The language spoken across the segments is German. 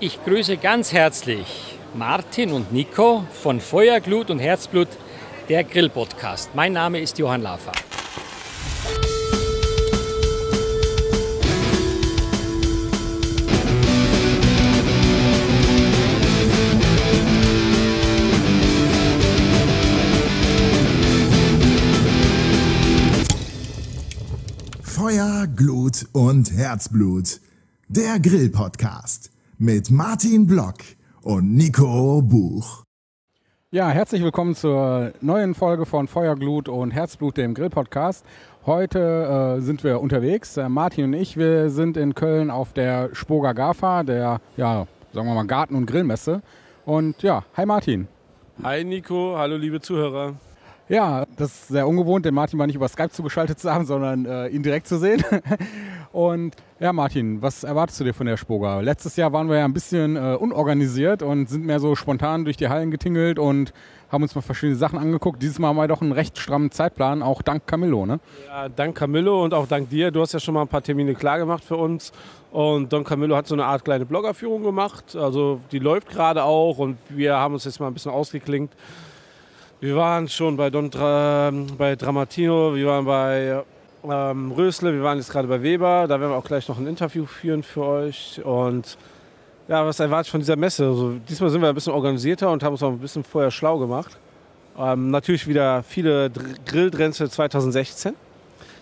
Ich grüße ganz herzlich Martin und Nico von Feuerglut und Herzblut, der Grill-Podcast. Mein Name ist Johann Lafer. Feuer, Glut und Herzblut. Der Grill-Podcast mit Martin Block und Nico Buch. Ja, herzlich willkommen zur neuen Folge von Feuerglut und Herzblut, dem Grill-Podcast. Heute äh, sind wir unterwegs. Äh, Martin und ich, wir sind in Köln auf der Spoga GAFA, der, ja, sagen wir mal, Garten- und Grillmesse. Und ja, hi Martin. Hi Nico, hallo liebe Zuhörer. Ja, das ist sehr ungewohnt, den Martin mal nicht über Skype zugeschaltet zu haben, sondern äh, ihn direkt zu sehen. und ja, Martin, was erwartest du dir von der Spoga? Letztes Jahr waren wir ja ein bisschen äh, unorganisiert und sind mehr so spontan durch die Hallen getingelt und haben uns mal verschiedene Sachen angeguckt. Dieses Mal haben wir doch einen recht strammen Zeitplan, auch dank Camillo, ne? Ja, dank Camillo und auch dank dir. Du hast ja schon mal ein paar Termine klar gemacht für uns. Und Don Camillo hat so eine Art kleine Bloggerführung gemacht. Also die läuft gerade auch und wir haben uns jetzt mal ein bisschen ausgeklinkt. Wir waren schon bei Don Dra bei Dramatino, wir waren bei ähm, Rösle, wir waren jetzt gerade bei Weber. Da werden wir auch gleich noch ein Interview führen für euch. Und ja, was erwartet von dieser Messe? Also, diesmal sind wir ein bisschen organisierter und haben uns auch ein bisschen vorher schlau gemacht. Ähm, natürlich wieder viele Grilltrends 2016,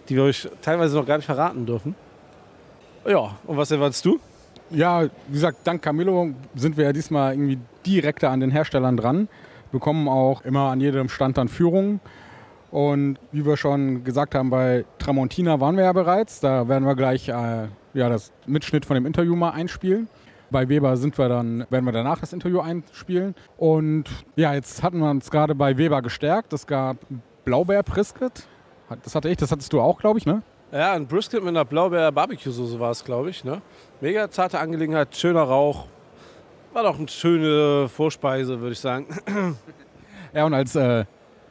die wir euch teilweise noch gar nicht verraten dürfen. Ja, und was erwartest du? Ja, wie gesagt, dank Camillo sind wir ja diesmal irgendwie direkter an den Herstellern dran bekommen auch immer an jedem Stand dann Führungen. Und wie wir schon gesagt haben, bei Tramontina waren wir ja bereits. Da werden wir gleich äh, ja, das Mitschnitt von dem Interview mal einspielen. Bei Weber sind wir dann, werden wir danach das Interview einspielen. Und ja, jetzt hatten wir uns gerade bei Weber gestärkt. Es gab Blaubeer-Brisket. Das hatte ich, das hattest du auch, glaube ich, ne? Ja, ein Brisket mit einer Blaubeer-Barbecue-Soße war es, glaube ich. Ne? Mega zarte Angelegenheit, schöner Rauch, war doch eine schöne Vorspeise, würde ich sagen. Ja, und als äh,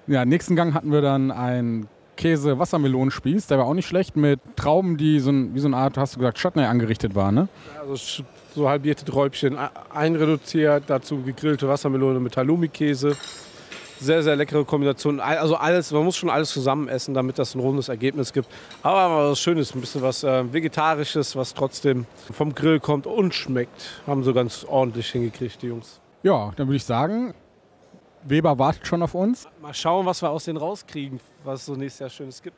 ja, nächsten Gang hatten wir dann einen Käse-Wassermelonenspieß, der war auch nicht schlecht, mit Trauben, die so ein, wie so eine Art, hast du gesagt, Chutney angerichtet waren, ne? Also so halbierte Träubchen einreduziert, dazu gegrillte Wassermelone mit Halloumi-Käse sehr, sehr leckere Kombination. Also alles, man muss schon alles zusammen essen, damit das ein rundes Ergebnis gibt. Aber was Schönes, ein bisschen was äh, Vegetarisches, was trotzdem vom Grill kommt und schmeckt. Haben sie ganz ordentlich hingekriegt, die Jungs. Ja, dann würde ich sagen, Weber wartet schon auf uns. Mal schauen, was wir aus denen rauskriegen, was es so nächstes Jahr Schönes gibt.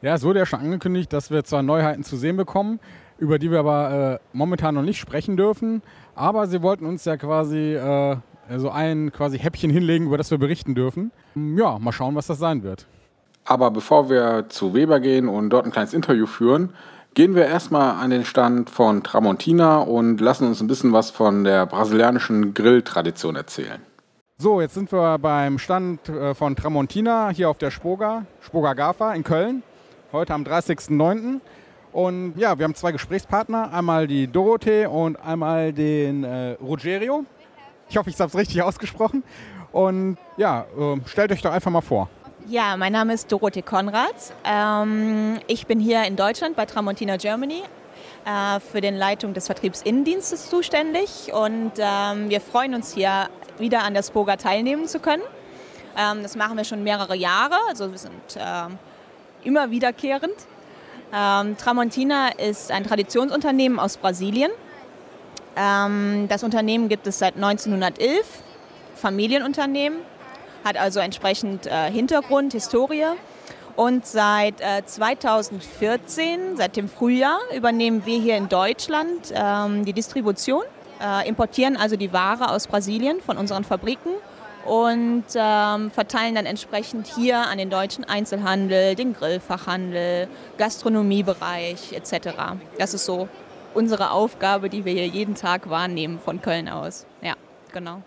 Ja, es wurde ja schon angekündigt, dass wir zwar Neuheiten zu sehen bekommen, über die wir aber äh, momentan noch nicht sprechen dürfen. Aber sie wollten uns ja quasi äh, so ein quasi Häppchen hinlegen, über das wir berichten dürfen. Ja, mal schauen, was das sein wird. Aber bevor wir zu Weber gehen und dort ein kleines Interview führen, gehen wir erstmal an den Stand von Tramontina und lassen uns ein bisschen was von der brasilianischen Grilltradition erzählen. So, jetzt sind wir beim Stand äh, von Tramontina hier auf der Spoga, Spoga Gafa in Köln, heute am 30.09. Und ja, wir haben zwei Gesprächspartner, einmal die Dorothee und einmal den äh, Rogerio. Ich hoffe, ich habe es richtig ausgesprochen. Und ja, äh, stellt euch doch einfach mal vor. Ja, mein Name ist Dorothee Konrad. Ähm, ich bin hier in Deutschland bei Tramontina Germany äh, für den Leitung des Vertriebsinnendienstes zuständig. Und ähm, wir freuen uns hier wieder an der Spoga teilnehmen zu können. Ähm, das machen wir schon mehrere Jahre, also wir sind immer wiederkehrend. Ähm, Tramontina ist ein Traditionsunternehmen aus Brasilien ähm, das Unternehmen gibt es seit 1911, Familienunternehmen, hat also entsprechend äh, Hintergrund, Historie. Und seit äh, 2014, seit dem Frühjahr, übernehmen wir hier in Deutschland ähm, die Distribution, äh, importieren also die Ware aus Brasilien von unseren Fabriken und ähm, verteilen dann entsprechend hier an den deutschen Einzelhandel, den Grillfachhandel, Gastronomiebereich etc. Das ist so unsere Aufgabe, die wir hier jeden Tag wahrnehmen von Köln aus. Ja, genau.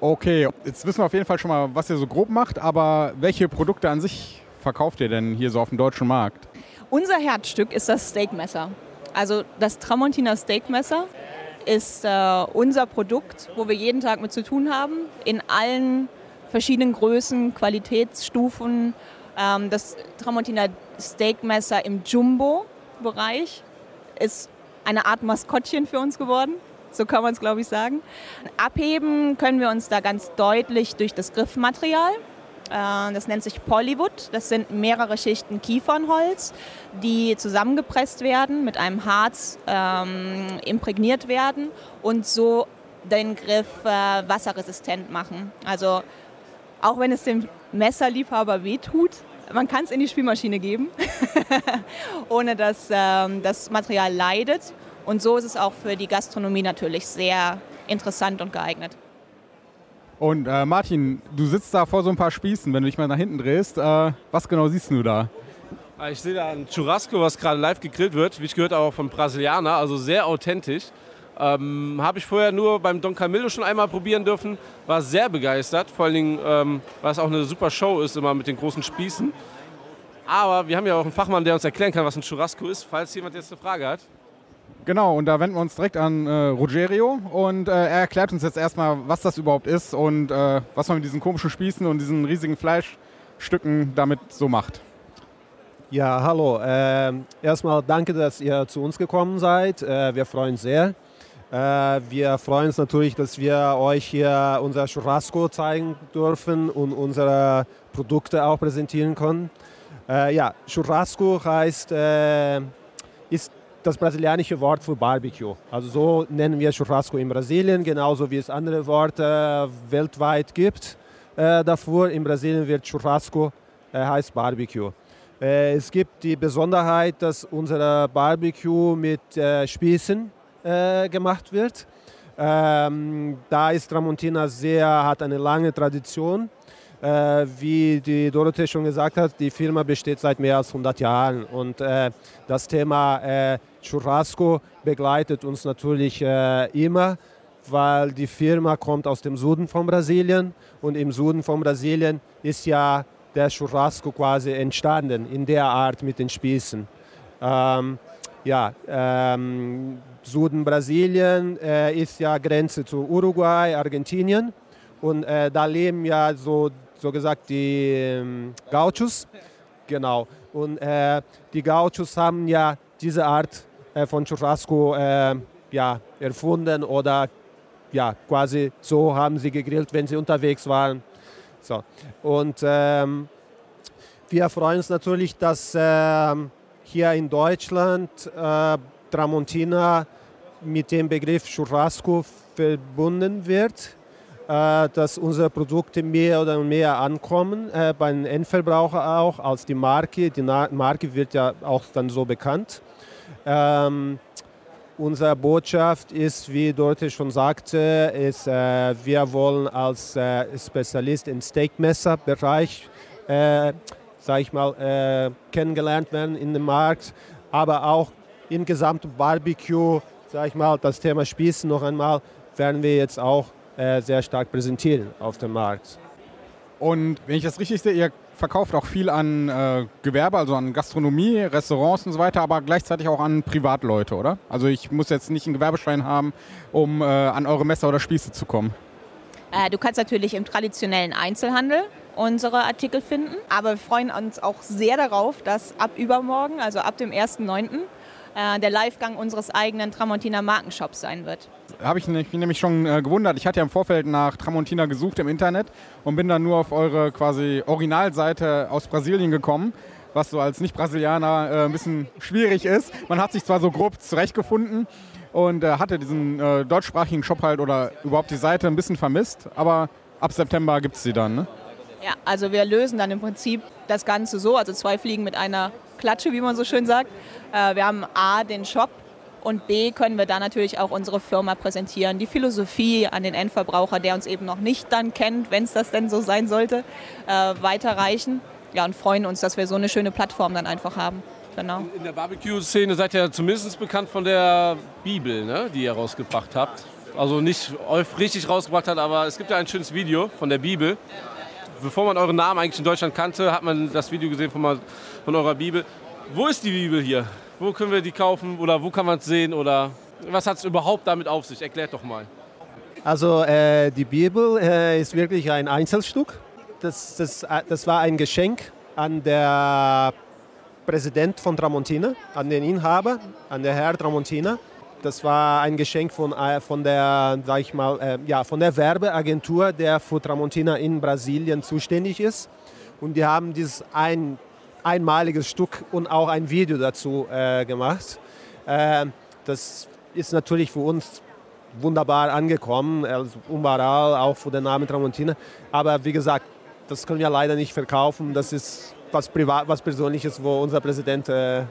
Okay, jetzt wissen wir auf jeden Fall schon mal, was ihr so grob macht, aber welche Produkte an sich verkauft ihr denn hier so auf dem deutschen Markt? Unser Herzstück ist das Steakmesser. Also das Tramontina Steakmesser ist äh, unser Produkt, wo wir jeden Tag mit zu tun haben, in allen verschiedenen Größen, Qualitätsstufen. Ähm, das Tramontina Steakmesser im Jumbo-Bereich ist eine Art Maskottchen für uns geworden. so kann man es glaube ich sagen. Abheben können wir uns da ganz deutlich durch das Griffmaterial. Äh, das nennt sich Polywood. Das sind mehrere Schichten Kiefernholz, die zusammengepresst werden, mit einem Harz ähm, imprägniert werden und so den Griff äh, wasserresistent machen. Also auch wenn es dem Messerliebhaber wehtut, man kann es in die Spielmaschine geben, ohne dass ähm, das Material leidet. Und so ist es auch für die Gastronomie natürlich sehr interessant und geeignet. Und äh, Martin, du sitzt da vor so ein paar Spießen, wenn du dich mal nach hinten drehst. Äh, was genau siehst du da? Ah, ich sehe da ein Churrasco, was gerade live gegrillt wird, wie ich gehört auch von Brasilianer, also sehr authentisch. Ähm, Habe ich vorher nur beim Don Camillo schon einmal probieren dürfen, war sehr begeistert, vor allen Dingen, ähm, weil es auch eine super Show ist, immer mit den großen Spießen. Aber wir haben ja auch einen Fachmann, der uns erklären kann, was ein Churrasco ist, falls jemand jetzt eine Frage hat. Genau, und da wenden wir uns direkt an äh, Rogerio und äh, er erklärt uns jetzt erstmal, was das überhaupt ist und äh, was man mit diesen komischen Spießen und diesen riesigen Fleischstücken damit so macht. Ja, hallo. Ähm, erstmal danke, dass ihr zu uns gekommen seid. Äh, wir freuen uns sehr. Äh, wir freuen uns natürlich, dass wir euch hier unser Churrasco zeigen dürfen und unsere Produkte auch präsentieren können. Äh, ja, Churrasco heißt, ist das brasilianische Wort für Barbecue. Also so nennen wir Churrasco in Brasilien, genauso wie es andere Worte weltweit gibt. Äh, dafür in Brasilien wird Churrasco äh, heißt Barbecue. Äh, es gibt die Besonderheit, dass unser Barbecue mit äh, Spießen äh, gemacht wird. Ähm, da ist Tramontina sehr, hat eine lange Tradition. Äh, wie die Dorothee schon gesagt hat, die Firma besteht seit mehr als 100 Jahren und äh, das Thema äh, Churrasco begleitet uns natürlich äh, immer, weil die Firma kommt aus dem Süden von Brasilien und im Süden von Brasilien ist ja der Churrasco quasi entstanden in der Art mit den Spießen. Ähm, ja, ähm, Süden Brasilien äh, ist ja Grenze zu Uruguay, Argentinien und äh, da leben ja so so gesagt die ähm, Gauchos. Genau. Und äh, die Gauchos haben ja diese Art äh, von Churrasco äh, ja, erfunden oder ja, quasi so haben sie gegrillt, wenn sie unterwegs waren. So. Und ähm, wir freuen uns natürlich, dass ähm, hier in Deutschland äh, Tramontina mit dem Begriff Churrasco verbunden wird. Äh, dass unsere Produkte mehr oder mehr ankommen, äh, beim Endverbraucher auch, als die Marke. Die Marke wird ja auch dann so bekannt. Ähm, unsere Botschaft ist, wie Dorothee schon sagte, ist, äh, wir wollen als Spezialist im Steakmesserbereich, sage ich mal, kennengelernt werden in dem Markt, aber auch im gesamten Barbecue, sage ich mal, das Thema Spießen noch einmal, werden wir jetzt auch äh, sehr stark präsentieren auf dem Markt. Und wenn ich das richtig sehe, ihr verkauft auch viel an äh, Gewerbe, also an Gastronomie, Restaurants und so weiter, aber gleichzeitig auch an Privatleute, oder? Also ich muss jetzt nicht einen Gewerbeschein haben, um äh, an eure Messer oder Spieße zu kommen. Äh, du kannst natürlich im traditionellen Einzelhandel unsere Artikel finden, aber wir freuen uns auch sehr darauf, dass ab übermorgen, also ab dem 1.9., äh, der Livegang unseres eigenen Tramontina Markenshops sein wird. Habe ich mich nämlich schon äh, gewundert. Ich hatte ja im Vorfeld nach Tramontina gesucht im Internet und bin dann nur auf eure quasi Originalseite aus Brasilien gekommen was so als Nicht-Brasilianer äh, ein bisschen schwierig ist. Man hat sich zwar so grob zurechtgefunden und äh, hatte diesen äh, deutschsprachigen Shop halt oder überhaupt die Seite ein bisschen vermisst, aber ab September gibt es sie dann. Ne? Ja, also wir lösen dann im Prinzip das Ganze so, also zwei Fliegen mit einer Klatsche, wie man so schön sagt. Äh, wir haben A, den Shop und B, können wir da natürlich auch unsere Firma präsentieren, die Philosophie an den Endverbraucher, der uns eben noch nicht dann kennt, wenn es das denn so sein sollte, äh, weiterreichen. Ja, und freuen uns, dass wir so eine schöne Plattform dann einfach haben. Genau. In der Barbecue-Szene seid ihr zumindest bekannt von der Bibel, ne, die ihr rausgebracht habt. Also nicht richtig rausgebracht habt, aber es gibt ja ein schönes Video von der Bibel. Bevor man euren Namen eigentlich in Deutschland kannte, hat man das Video gesehen von, von eurer Bibel. Wo ist die Bibel hier? Wo können wir die kaufen oder wo kann man es sehen oder was hat es überhaupt damit auf sich? Erklärt doch mal. Also äh, die Bibel äh, ist wirklich ein Einzelstück. Das, das, äh, das war ein Geschenk an der Präsident von Tramontina, an den Inhaber, an der Herr Tramontina. Das war ein Geschenk von, äh, von, der, sag ich mal, äh, ja, von der Werbeagentur, der für Tramontina in Brasilien zuständig ist. Und die haben dieses ein, einmaliges Stück und auch ein Video dazu äh, gemacht. Äh, das ist natürlich für uns wunderbar angekommen, also überall, auch für den Namen Tramontina. Aber wie gesagt, das können wir leider nicht verkaufen. Das ist was privat, was Persönliches, wo unser Präsident äh,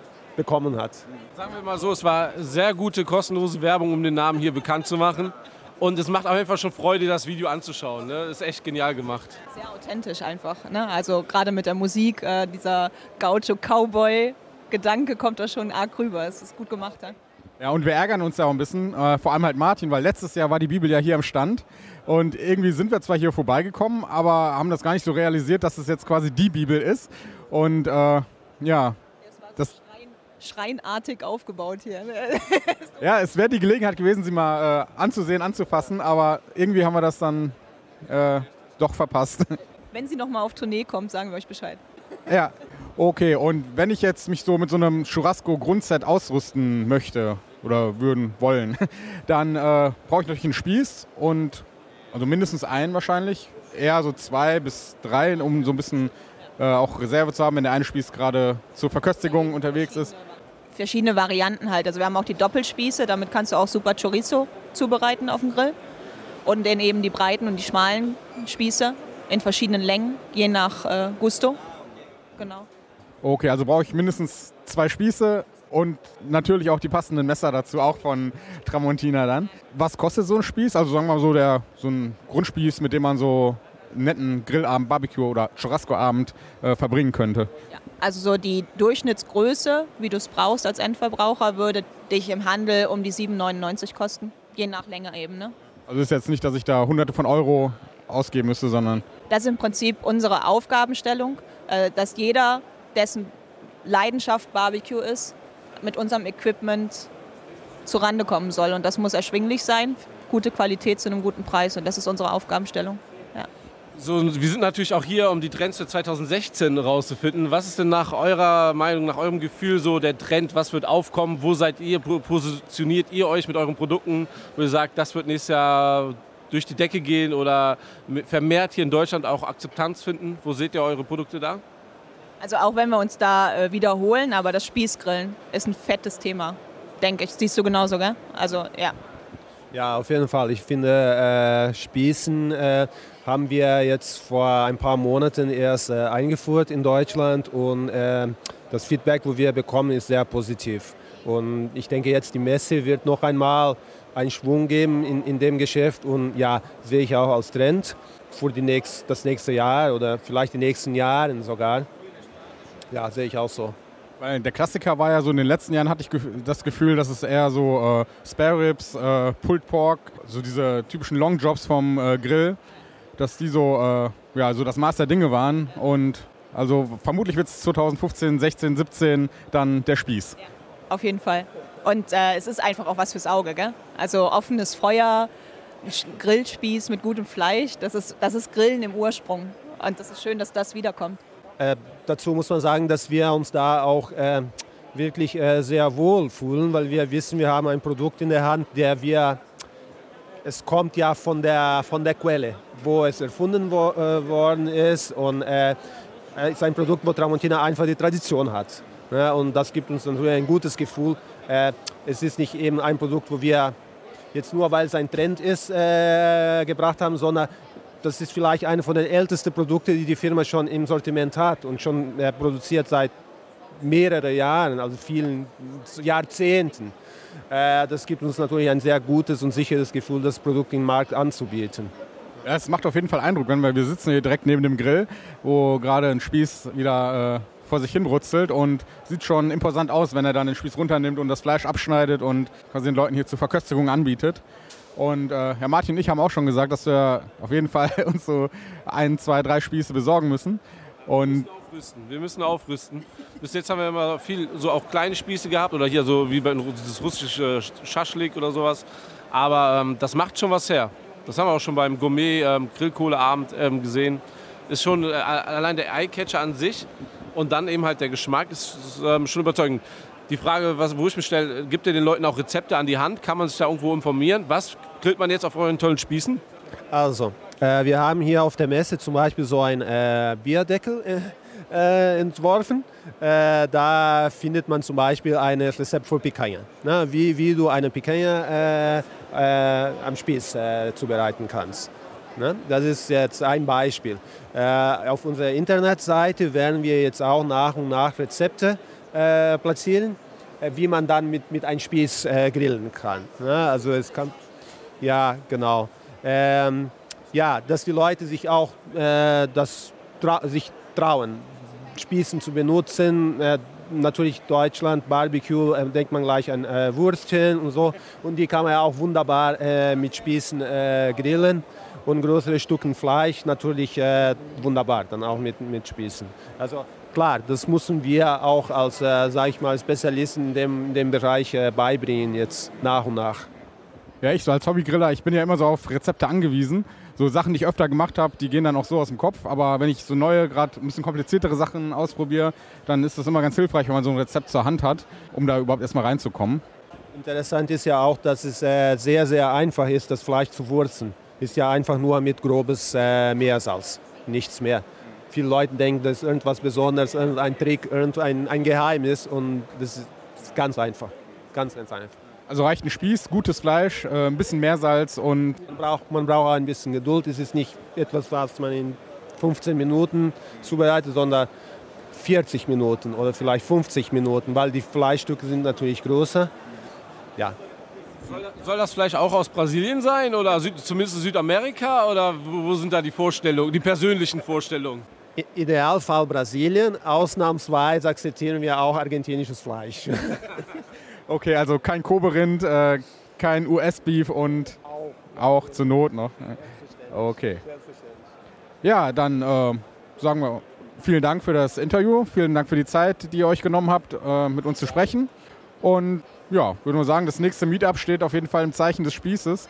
bekommen hat. Sagen wir mal so, es war sehr gute kostenlose Werbung, um den Namen hier bekannt zu machen. Und es macht auf jeden Fall schon Freude, das Video anzuschauen. Ne? Ist echt genial gemacht. Sehr authentisch einfach. Ne? Also gerade mit der Musik, äh, dieser Gaucho-Cowboy-Gedanke kommt da schon arg rüber. Es ist gut gemacht. Ja? Ja, und wir ärgern uns ja auch ein bisschen, äh, vor allem halt Martin, weil letztes Jahr war die Bibel ja hier am Stand. Und irgendwie sind wir zwar hier vorbeigekommen, aber haben das gar nicht so realisiert, dass es jetzt quasi die Bibel ist. Und äh, ja, das schreinartig aufgebaut hier. ja, es wäre die Gelegenheit gewesen, sie mal äh, anzusehen, anzufassen, aber irgendwie haben wir das dann äh, doch verpasst. Wenn sie nochmal auf Tournee kommt, sagen wir euch Bescheid. Ja, okay. Und wenn ich jetzt mich so mit so einem Churrasco-Grundset ausrüsten möchte oder würden wollen, dann äh, brauche ich natürlich einen Spieß und also mindestens einen wahrscheinlich. Eher so zwei bis drei, um so ein bisschen äh, auch Reserve zu haben, wenn der eine Spieß gerade zur Verköstigung unterwegs ist verschiedene Varianten halt. Also wir haben auch die Doppelspieße, damit kannst du auch super Chorizo zubereiten auf dem Grill. Und dann eben die breiten und die schmalen Spieße in verschiedenen Längen, je nach äh, Gusto. Genau. Okay, also brauche ich mindestens zwei Spieße und natürlich auch die passenden Messer dazu, auch von Tramontina dann. Was kostet so ein Spieß? Also sagen wir mal so, der, so ein Grundspieß, mit dem man so einen netten Grillabend, Barbecue oder Churrasco-Abend äh, verbringen könnte. Ja. Also so die Durchschnittsgröße, wie du es brauchst als Endverbraucher, würde dich im Handel um die 7,99 kosten, je nach Länge eben. Ne? Also ist jetzt nicht, dass ich da hunderte von Euro ausgeben müsste, sondern... Das ist im Prinzip unsere Aufgabenstellung, äh, dass jeder, dessen Leidenschaft Barbecue ist, mit unserem Equipment zurande kommen soll. Und das muss erschwinglich sein, gute Qualität zu einem guten Preis. Und das ist unsere Aufgabenstellung. So, wir sind natürlich auch hier, um die Trends für 2016 rauszufinden. Was ist denn nach eurer Meinung, nach eurem Gefühl so der Trend? Was wird aufkommen? Wo seid ihr, positioniert ihr euch mit euren Produkten? Wo ihr sagt, das wird nächstes Jahr durch die Decke gehen oder vermehrt hier in Deutschland auch Akzeptanz finden? Wo seht ihr eure Produkte da? Also auch wenn wir uns da äh, wiederholen, aber das Spießgrillen ist ein fettes Thema, denke ich. Siehst du genauso, gell? Also ja. Ja, auf jeden Fall. Ich finde, äh, Spießen äh, haben wir jetzt vor ein paar Monaten erst äh, eingeführt in Deutschland und äh, das Feedback, wo wir bekommen, ist sehr positiv. Und ich denke jetzt, die Messe wird noch einmal einen Schwung geben in, in dem Geschäft und ja, sehe ich auch als Trend für die nächst, das nächste Jahr oder vielleicht die nächsten Jahre sogar. Ja, sehe ich auch so. Weil der Klassiker war ja so, in den letzten Jahren hatte ich das Gefühl, dass es eher so äh, Spare Ribs, äh, Pulled Pork, so diese typischen Long Jobs vom äh, Grill dass die so, äh, ja, so das Maß der Dinge waren. Und also vermutlich wird es 2015, 16, 17 dann der Spieß. Ja, auf jeden Fall. Und äh, es ist einfach auch was fürs Auge, gell? Also offenes Feuer, Grillspieß mit gutem Fleisch, das ist, das ist Grillen im Ursprung. Und das ist schön, dass das wiederkommt. Äh, dazu muss man sagen, dass wir uns da auch äh, wirklich äh, sehr wohl fühlen, weil wir wissen, wir haben ein Produkt in der Hand, der wir es kommt ja von der, von der Quelle, wo es erfunden wo, äh, worden ist und äh, ist ein Produkt, wo Tramontina einfach die Tradition hat. Ja, und das gibt uns natürlich ein gutes Gefühl. Äh, es ist nicht eben ein Produkt, wo wir jetzt nur, weil es ein Trend ist, äh, gebracht haben, sondern das ist vielleicht eine von den ältesten Produkten, die die Firma schon im Sortiment hat und schon äh, produziert seit mehreren Jahren, also vielen Jahrzehnten. Äh, das gibt uns natürlich ein sehr gutes und sicheres Gefühl, das Produkt im Markt anzubieten. Ja, es macht auf jeden Fall Eindruck, wenn wir, wir sitzen hier direkt neben dem Grill, wo gerade ein Spieß wieder äh, vor sich hin brutzelt und sieht schon imposant aus, wenn er dann den Spieß runternimmt und das Fleisch abschneidet und quasi den Leuten hier zur Verköstigung anbietet. Und äh, Herr Martin und ich haben auch schon gesagt, dass wir auf jeden Fall uns so ein, zwei, drei Spieße besorgen müssen. Und. Wir müssen aufrüsten. Bis jetzt haben wir immer viel so auch kleine Spieße gehabt oder hier so wie bei dieses russische Schaschlik oder sowas. Aber ähm, das macht schon was her. Das haben wir auch schon beim Gourmet ähm, Grillkohleabend ähm, gesehen. Ist schon äh, allein der Eyecatcher an sich und dann eben halt der Geschmack ist, ist ähm, schon überzeugend. Die Frage, was, wo ich mich stelle, gibt ihr den Leuten auch Rezepte an die Hand? Kann man sich da irgendwo informieren? Was grillt man jetzt auf euren tollen Spießen? Also, äh, wir haben hier auf der Messe zum Beispiel so einen äh, Bierdeckel äh, äh, entworfen. Äh, da findet man zum Beispiel ein Rezept für Picanha. Ne? Wie, wie du eine Picanha am Spieß zubereiten kannst. Ne? Das ist jetzt ein Beispiel. auf unserer Internetseite werden wir jetzt auch nach und nach Rezepte platzieren, wie man dann mit, mit einem Spieß grillen kann. Ne? Also es kann, ja genau. Ähm, ja, dass die Leute sich auch äh, das sich trauen, Spießen zu benutzen. Äh, natürlich Deutschland, Barbecue, äh, denkt man gleich an äh, Würstchen und so. Und die kann man ja auch wunderbar äh, mit Spießen äh, grillen. Und größere Stücken Fleisch natürlich wunderbar, dann auch mit, mit Spießen. Also klar, das müssen wir auch als, äh, sag ich mal, Spezialisten in dem, in dem Bereich beibringen, jetzt nach und nach. Ja, ich so als Hobbygriller, ich bin ja immer so auf Rezepte angewiesen so Sachen, die ich öfter gemacht habe, die gehen dann auch so aus dem Kopf. Aber wenn ich so neue, gerade ein bisschen kompliziertere Sachen ausprobiere, dann ist das immer ganz hilfreich, wenn man so ein Rezept zur Hand hat, um da überhaupt erstmal reinzukommen. Interessant ist ja auch, dass es äh, sehr, sehr einfach ist, das Fleisch zu wurzen. Ist ja einfach nur mit grobes äh, Meersalz, nichts mehr. Viele Leute denken, das ist irgendwas Besonderes, irgendein Trick, irgendein ein Geheimnis und das ist ganz einfach. Ganz, ganz einfach. Also reicht ein Spieß, gutes Fleisch, äh, ein bisschen Meersalz und. Man braucht, man braucht ein bisschen Geduld. Es ist nicht etwas, was man in 15 Minuten zubereitet, sondern 40 Minuten oder vielleicht 50 Minuten, weil die Fleischstücke sind natürlich größer. Ja. Soll, soll das Fleisch auch aus Brasilien sein oder Süd, zumindest Südamerika oder wo, wo sind da die Vorstellungen, die persönlichen Vorstellungen? Idealfall Brasilien, ausnahmsweise akzeptieren wir auch argentinisches Fleisch. Okay, also kein Koberind, äh, kein US-Beef und auch. auch zur Not noch. Okay. Ja, dann äh, sagen wir vielen Dank für das Interview, vielen Dank für die Zeit, die ihr euch genommen habt, äh, mit uns zu sprechen. Und ja, würde nur sagen, das nächste Meetup steht auf jeden Fall im Zeichen des Spießes,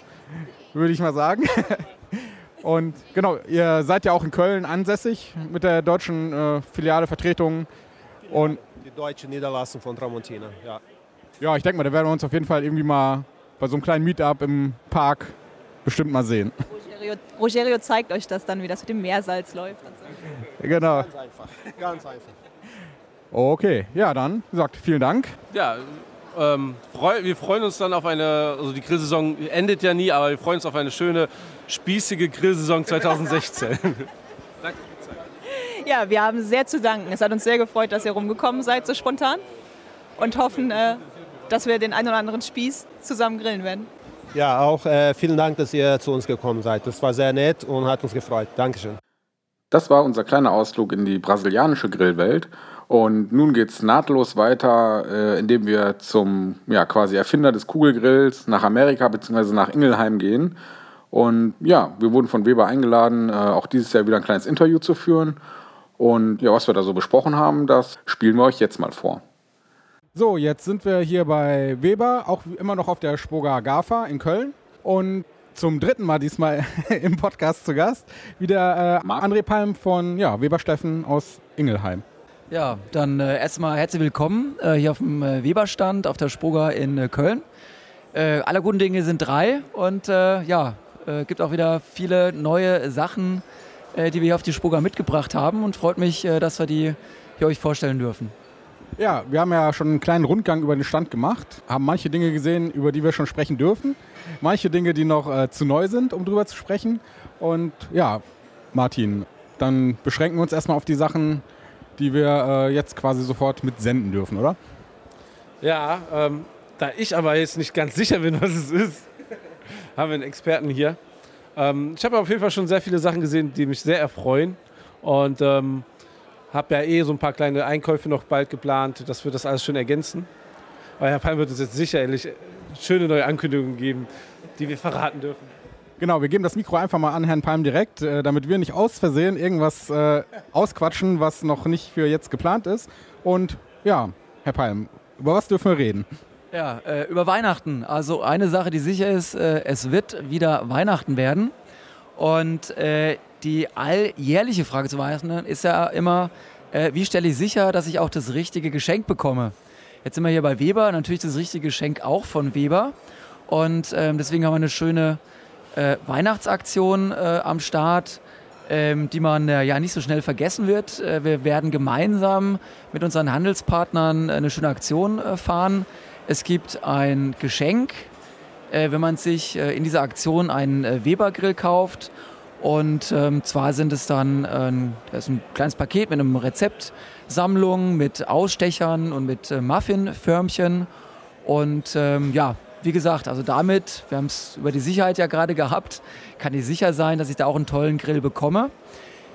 würde ich mal sagen. Und genau, ihr seid ja auch in Köln ansässig mit der deutschen äh, Filiale Vertretung. Und die deutsche Niederlassung von Tramontina, ja. Ja, ich denke mal, da werden wir uns auf jeden Fall irgendwie mal bei so einem kleinen Meetup im Park bestimmt mal sehen. Rogerio, Rogerio zeigt euch das dann, wie das mit dem Meersalz läuft. So. Genau. Ganz einfach. Ganz einfach. Okay, ja, dann, wie gesagt, vielen Dank. Ja, ähm, freu, wir freuen uns dann auf eine, also die Grillsaison endet ja nie, aber wir freuen uns auf eine schöne, spießige Grillsaison 2016. Danke Ja, wir haben sehr zu danken. Es hat uns sehr gefreut, dass ihr rumgekommen seid, so spontan. Und hoffen, äh, dass wir den einen oder anderen Spieß zusammen grillen werden. Ja, auch äh, vielen Dank, dass ihr zu uns gekommen seid. Das war sehr nett und hat uns gefreut. Dankeschön. Das war unser kleiner Ausflug in die brasilianische Grillwelt. Und nun geht es nahtlos weiter, äh, indem wir zum ja, quasi Erfinder des Kugelgrills nach Amerika bzw. nach Ingelheim gehen. Und ja, wir wurden von Weber eingeladen, äh, auch dieses Jahr wieder ein kleines Interview zu führen. Und ja, was wir da so besprochen haben, das spielen wir euch jetzt mal vor. So, jetzt sind wir hier bei Weber, auch immer noch auf der Spoga GAFA in Köln. Und zum dritten Mal diesmal im Podcast zu Gast, wieder äh, André Palm von ja, Weber Steffen aus Ingelheim. Ja, dann äh, erstmal herzlich willkommen äh, hier auf dem äh, Weber-Stand auf der Spoga in äh, Köln. Äh, aller guten Dinge sind drei und äh, ja, äh, gibt auch wieder viele neue Sachen, die wir hier auf die Spoga mitgebracht haben und freut mich, dass wir die hier euch vorstellen dürfen. Ja, wir haben ja schon einen kleinen Rundgang über den Stand gemacht, haben manche Dinge gesehen, über die wir schon sprechen dürfen, manche Dinge, die noch äh, zu neu sind, um drüber zu sprechen. Und ja, Martin, dann beschränken wir uns erstmal auf die Sachen, die wir äh, jetzt quasi sofort mit senden dürfen, oder? Ja, ähm, da ich aber jetzt nicht ganz sicher bin, was es ist, haben wir einen Experten hier. Ähm, ich habe auf jeden Fall schon sehr viele Sachen gesehen, die mich sehr erfreuen. Und ähm, habe ja eh so ein paar kleine Einkäufe noch bald geplant, dass wir das alles schön ergänzen. Aber Herr Palm wird uns jetzt sicherlich schöne neue Ankündigungen geben, die wir verraten dürfen. Genau, wir geben das Mikro einfach mal an Herrn Palm direkt, äh, damit wir nicht aus Versehen irgendwas äh, ausquatschen, was noch nicht für jetzt geplant ist. Und ja, Herr Palm, über was dürfen wir reden? Ja, äh, über Weihnachten. Also eine Sache, die sicher ist, äh, es wird wieder Weihnachten werden. Und äh, die alljährliche Frage zu Weihnachten ist ja immer, äh, wie stelle ich sicher, dass ich auch das richtige Geschenk bekomme? Jetzt sind wir hier bei Weber, natürlich das richtige Geschenk auch von Weber. Und ähm, deswegen haben wir eine schöne äh, Weihnachtsaktion äh, am Start, ähm, die man äh, ja nicht so schnell vergessen wird. Äh, wir werden gemeinsam mit unseren Handelspartnern eine schöne Aktion äh, fahren. Es gibt ein Geschenk, äh, wenn man sich in dieser Aktion einen Weber-Grill kauft. Und ähm, zwar sind es dann das ist ein kleines Paket mit einem Rezeptsammlung, mit Ausstechern und mit Muffinförmchen. Und ähm, ja, wie gesagt, also damit, wir haben es über die Sicherheit ja gerade gehabt, kann ich sicher sein, dass ich da auch einen tollen Grill bekomme.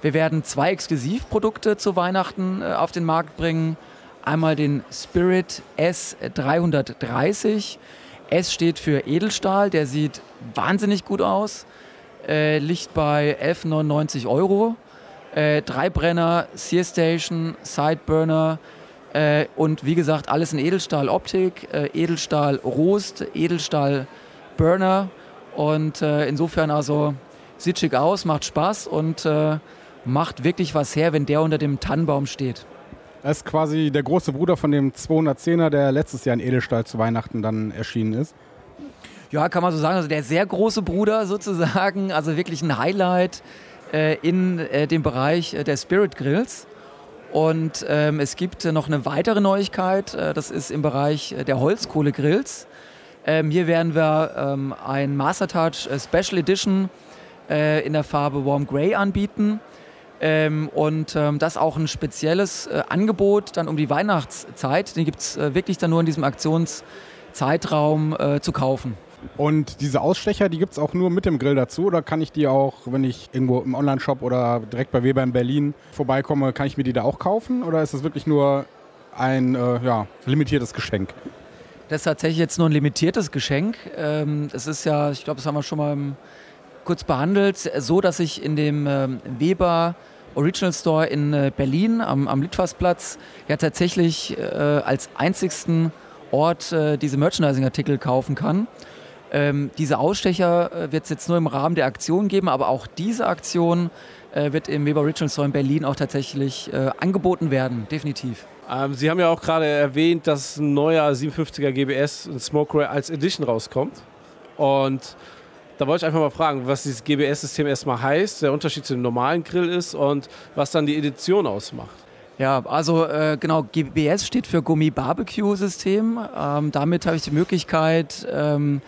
Wir werden zwei Exklusivprodukte zu Weihnachten äh, auf den Markt bringen. Einmal den Spirit S330. S steht für Edelstahl, der sieht wahnsinnig gut aus. Äh, liegt bei 11,99 Euro. Äh, Dreibrenner, Sear Station, Sideburner, äh, und wie gesagt, alles in Edelstahl-Optik, äh, Edelstahl-Rost, Edelstahl-Burner. Und äh, insofern also sieht schick aus, macht Spaß und äh, macht wirklich was her, wenn der unter dem Tannenbaum steht. Das ist quasi der große Bruder von dem 210er, der letztes Jahr in Edelstahl zu Weihnachten dann erschienen ist. Ja, kann man so sagen. Also der sehr große Bruder sozusagen. Also wirklich ein Highlight äh, in äh, dem Bereich der Spirit Grills. Und ähm, es gibt noch eine weitere Neuigkeit, äh, das ist im Bereich der Holzkohlegrills. Ähm, hier werden wir ähm, ein Mastertouch äh, Special Edition äh, in der Farbe Warm Grey anbieten. Ähm, und ähm, das auch ein spezielles äh, Angebot dann um die Weihnachtszeit. Den gibt es äh, wirklich dann nur in diesem Aktionszeitraum äh, zu kaufen. Und diese Ausstecher, die gibt es auch nur mit dem Grill dazu oder kann ich die auch, wenn ich irgendwo im Onlineshop oder direkt bei Weber in Berlin vorbeikomme, kann ich mir die da auch kaufen oder ist das wirklich nur ein äh, ja, limitiertes Geschenk? Das ist tatsächlich jetzt nur ein limitiertes Geschenk. Ähm, es ist ja, ich glaube, das haben wir schon mal kurz behandelt, so dass ich in dem ähm, Weber Original Store in äh, Berlin am, am Litfaßplatz ja tatsächlich äh, als einzigsten Ort äh, diese Merchandising-Artikel kaufen kann. Ähm, diese Ausstecher äh, wird es jetzt nur im Rahmen der Aktion geben, aber auch diese Aktion äh, wird im Weber Original Store in Berlin auch tatsächlich äh, angeboten werden, definitiv. Ähm, Sie haben ja auch gerade erwähnt, dass ein neuer 57er GBS ein Smoke Ray als Edition rauskommt. Und da wollte ich einfach mal fragen, was dieses GBS-System erstmal heißt, der Unterschied zu dem normalen Grill ist und was dann die Edition ausmacht. Ja, also äh, genau, GBS steht für Gummi Barbecue System. Ähm, damit habe ich die Möglichkeit, ähm,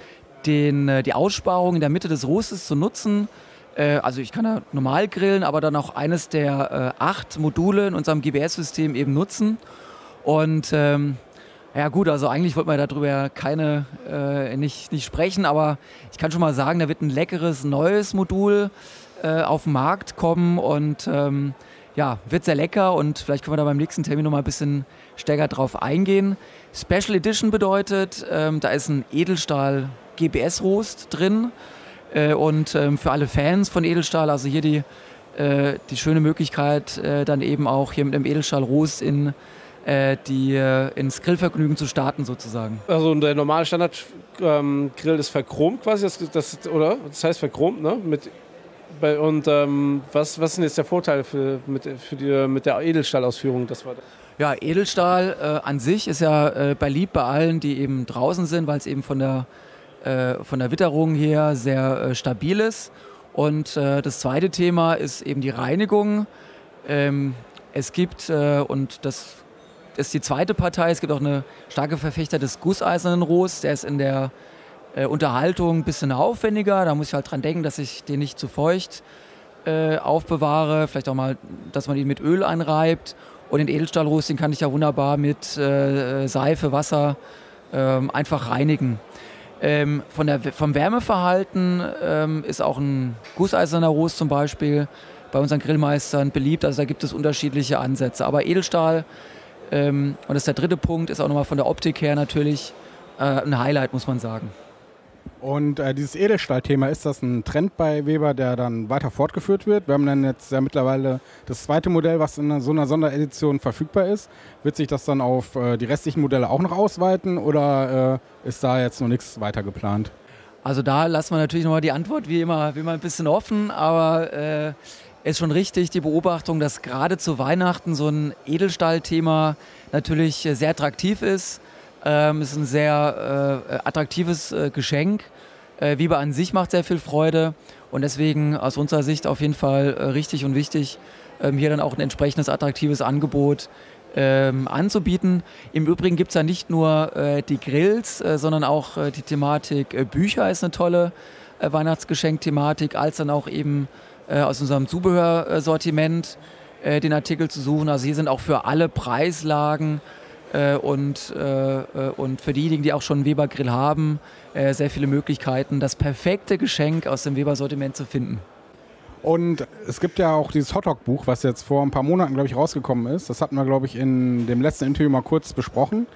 den, äh, die Aussparung in der Mitte des Roostes zu nutzen. Äh, also ich kann da normal grillen, aber dann auch eines der äh, acht Module in unserem GBS-System eben nutzen. Und ähm, ja gut, also eigentlich wollten wir darüber keine, äh, nicht, nicht sprechen, aber ich kann schon mal sagen, da wird ein leckeres neues Modul äh, auf den Markt kommen und ähm, ja, wird sehr lecker und vielleicht können wir da beim nächsten Termin noch mal ein bisschen stärker drauf eingehen. Special Edition bedeutet, ähm, da ist ein Edelstahl GBS-Rost drin. Äh, und ähm, für alle Fans von Edelstahl, also hier die, äh, die schöne Möglichkeit, äh, dann eben auch hier mit einem Edelstahl-Rost in äh, die, äh, ins Grillvergnügen zu starten sozusagen. Also der normale Standard-Grill ähm, ist verchromt quasi, das, das, oder? Das heißt verchromt, ne? Mit, und ähm, was, was ist jetzt der Vorteil für, mit, für die, mit der Edelstahlausführung? Das war ja, Edelstahl äh, an sich ist ja äh, beliebt bei allen, die eben draußen sind, weil es eben von der äh, von der Witterung her sehr äh, stabil ist. Und äh, das zweite Thema ist eben die Reinigung. Ähm, es gibt, und das ist die zweite Partei, es gibt auch eine starke Verfechter des gusseisernen Rohs, der ist in der Unterhaltung ein bisschen aufwendiger. Da muss ich halt dran denken, dass ich den nicht zu feucht aufbewahre. Vielleicht auch mal, dass man ihn mit Öl einreibt. Und den Edelstahlrost, den kann ich ja wunderbar mit Seife, Wasser ähm, einfach reinigen. Ähm, von der, vom Wärmeverhalten ähm, ist auch ein gusseiserner Rost zum Beispiel bei unseren Grillmeistern beliebt. Also da gibt es unterschiedliche Ansätze. Aber Edelstahl, ähm, und das ist der dritte Punkt, ist auch nochmal von der Optik her natürlich äh, ein Highlight, muss man sagen. Und äh, dieses Edelstahlthema, ist das ein Trend bei Weber, der dann weiter fortgeführt wird? Wir haben dann jetzt ja mittlerweile das zweite Modell, was in so einer Sonderedition verfügbar ist. Wird sich das dann auf äh, die restlichen Modelle auch noch ausweiten oder äh, ist da jetzt noch nichts weiter geplant? Also da lassen wir natürlich nochmal die Antwort wie immer, wie immer ein bisschen offen, aber äh, ist schon richtig die Beobachtung, dass gerade zu Weihnachten so ein Edelstahlthema natürlich sehr attraktiv ist Ähm, ist ein sehr äh, attraktives äh, Geschenk. Äh, Weber an sich macht sehr viel Freude und deswegen aus unserer Sicht auf jeden Fall äh, richtig und wichtig, ähm, hier dann auch ein entsprechendes attraktives Angebot ähm, anzubieten. Im Übrigen gibt es ja nicht nur äh, die Grills, äh, sondern auch äh, die Thematik äh, Bücher ist eine tolle äh, Weihnachtsgeschenk-Thematik, als dann auch eben äh, aus unserem Zubehörsortiment den Artikel zu suchen. Also hier sind auch für alle Preislagen und, und für diejenigen, die auch schon einen Weber-Grill haben, sehr viele Möglichkeiten, das perfekte Geschenk aus dem Weber-Sortiment zu finden. Und es gibt ja auch dieses Hotdog-Buch, was jetzt vor ein paar Monaten, glaube ich, rausgekommen ist. Das hatten wir, glaube ich, in dem letzten Interview mal kurz besprochen.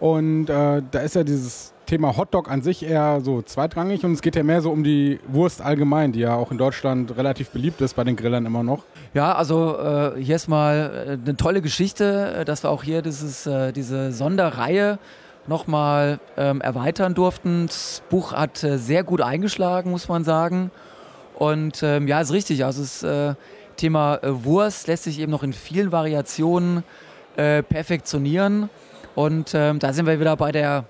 Und äh, da ist ja dieses Thema Hotdog an sich eher so zweitrangig und es geht ja mehr so um die Wurst allgemein, die ja auch in Deutschland relativ beliebt ist bei den Grillern immer noch. Ja, also äh, hier ist mal äh, eine tolle Geschichte, äh, dass wir auch hier dieses, äh, diese Sonderreihe nochmal ähm, erweitern durften. Das Buch hat äh, sehr gut eingeschlagen, muss man sagen. Und ähm, ja, ist richtig. Also das äh, Thema äh, Wurst lässt sich eben noch in vielen Variationen perfektionieren. Und ähm, da sind wir wieder bei der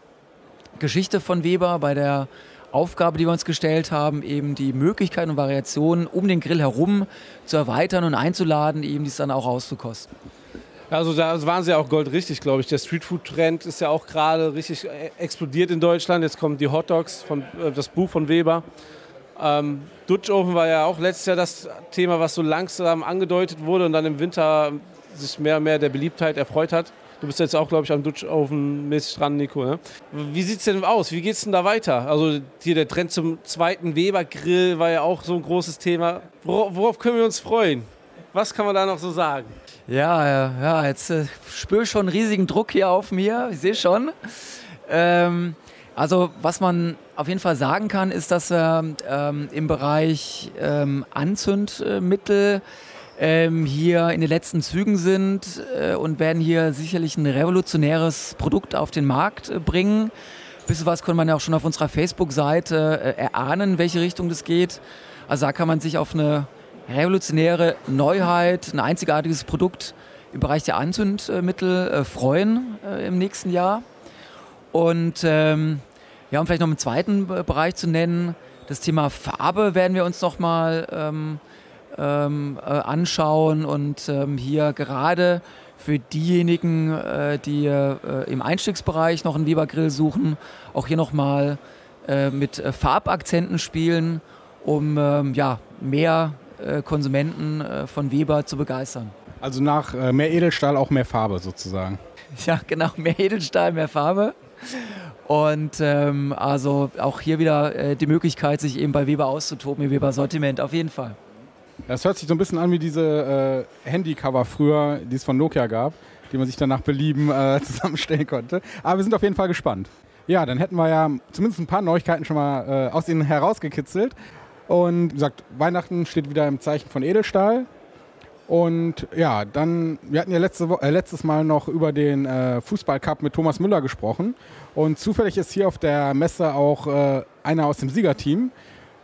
Geschichte von Weber, bei der Aufgabe, die wir uns gestellt haben, eben die Möglichkeiten und Variationen um den Grill herum zu erweitern und einzuladen, eben dies dann auch auszukosten. Also da waren sie ja auch goldrichtig, glaube ich. Der Streetfood-Trend ist ja auch gerade richtig äh, explodiert in Deutschland. Jetzt kommen die Hotdogs, von, äh, das Buch von Weber. Ähm, Dutchofen war ja auch letztes Jahr das Thema, was so langsam angedeutet wurde und dann im Winter sich mehr und mehr der Beliebtheit erfreut hat. Du bist jetzt auch, glaube ich, am Dutchofen mäßig dran, Nico. Ne? Wie sieht es denn aus? Wie geht es denn da weiter? Also hier der Trend zum zweiten Weber-Grill war ja auch so ein großes Thema. Worauf, worauf, können wir uns freuen? Was kann man da noch so sagen? Ja, ja, jetzt äh, spüre ich schon riesigen Druck hier auf mir. Ich sehe schon. Ähm, also was man auf jeden Fall sagen kann, ist, dass wir ähm, im Bereich ähm, Anzündmittel ähm, hier in den letzten Zügen sind äh, und werden hier sicherlich ein revolutionäres Produkt auf den Markt äh, bringen. Bisschen was konnte man ja auch schon auf unserer Facebook-Seite äh, erahnen, welche Richtung das geht. Also da kann man sich auf eine revolutionäre Neuheit, ein einzigartiges Produkt im Bereich der Anzündmittel äh, freuen äh, im nächsten Jahr. Und ähm, ja, um vielleicht noch einen zweiten Bereich zu nennen, das Thema Farbe werden wir uns noch mal ähm, ähm, äh, anschauen und ähm, hier gerade für diejenigen, äh, die äh, im Einstiegsbereich noch einen Weber-Grill suchen, auch hier noch mal äh, mit äh, Farbakzenten spielen, um ähm, ja, mehr äh, Konsumenten von Weber zu begeistern. Also nach mehr Edelstahl auch mehr Farbe sozusagen. Ja, genau, mehr Edelstahl, mehr Farbe. Und ähm, also auch hier wieder äh, die Möglichkeit, sich eben bei Weber auszutoben, im Weber-Sortiment, auf jeden Fall. Das hört sich so ein bisschen an wie diese äh, Handycover früher, die es von Nokia gab, die man sich dann nach Belieben äh, zusammenstellen konnte. Aber wir sind auf jeden Fall gespannt. Ja, dann hätten wir ja zumindest ein paar Neuigkeiten schon mal äh, aus ihnen herausgekitzelt. Und wie gesagt, Weihnachten steht wieder im Zeichen von Edelstahl. Und ja, dann, wir hatten ja letzte, äh, letztes Mal noch über den äh, Fußballcup mit Thomas Müller gesprochen. Und zufällig ist hier auf der Messe auch äh, einer aus dem Siegerteam.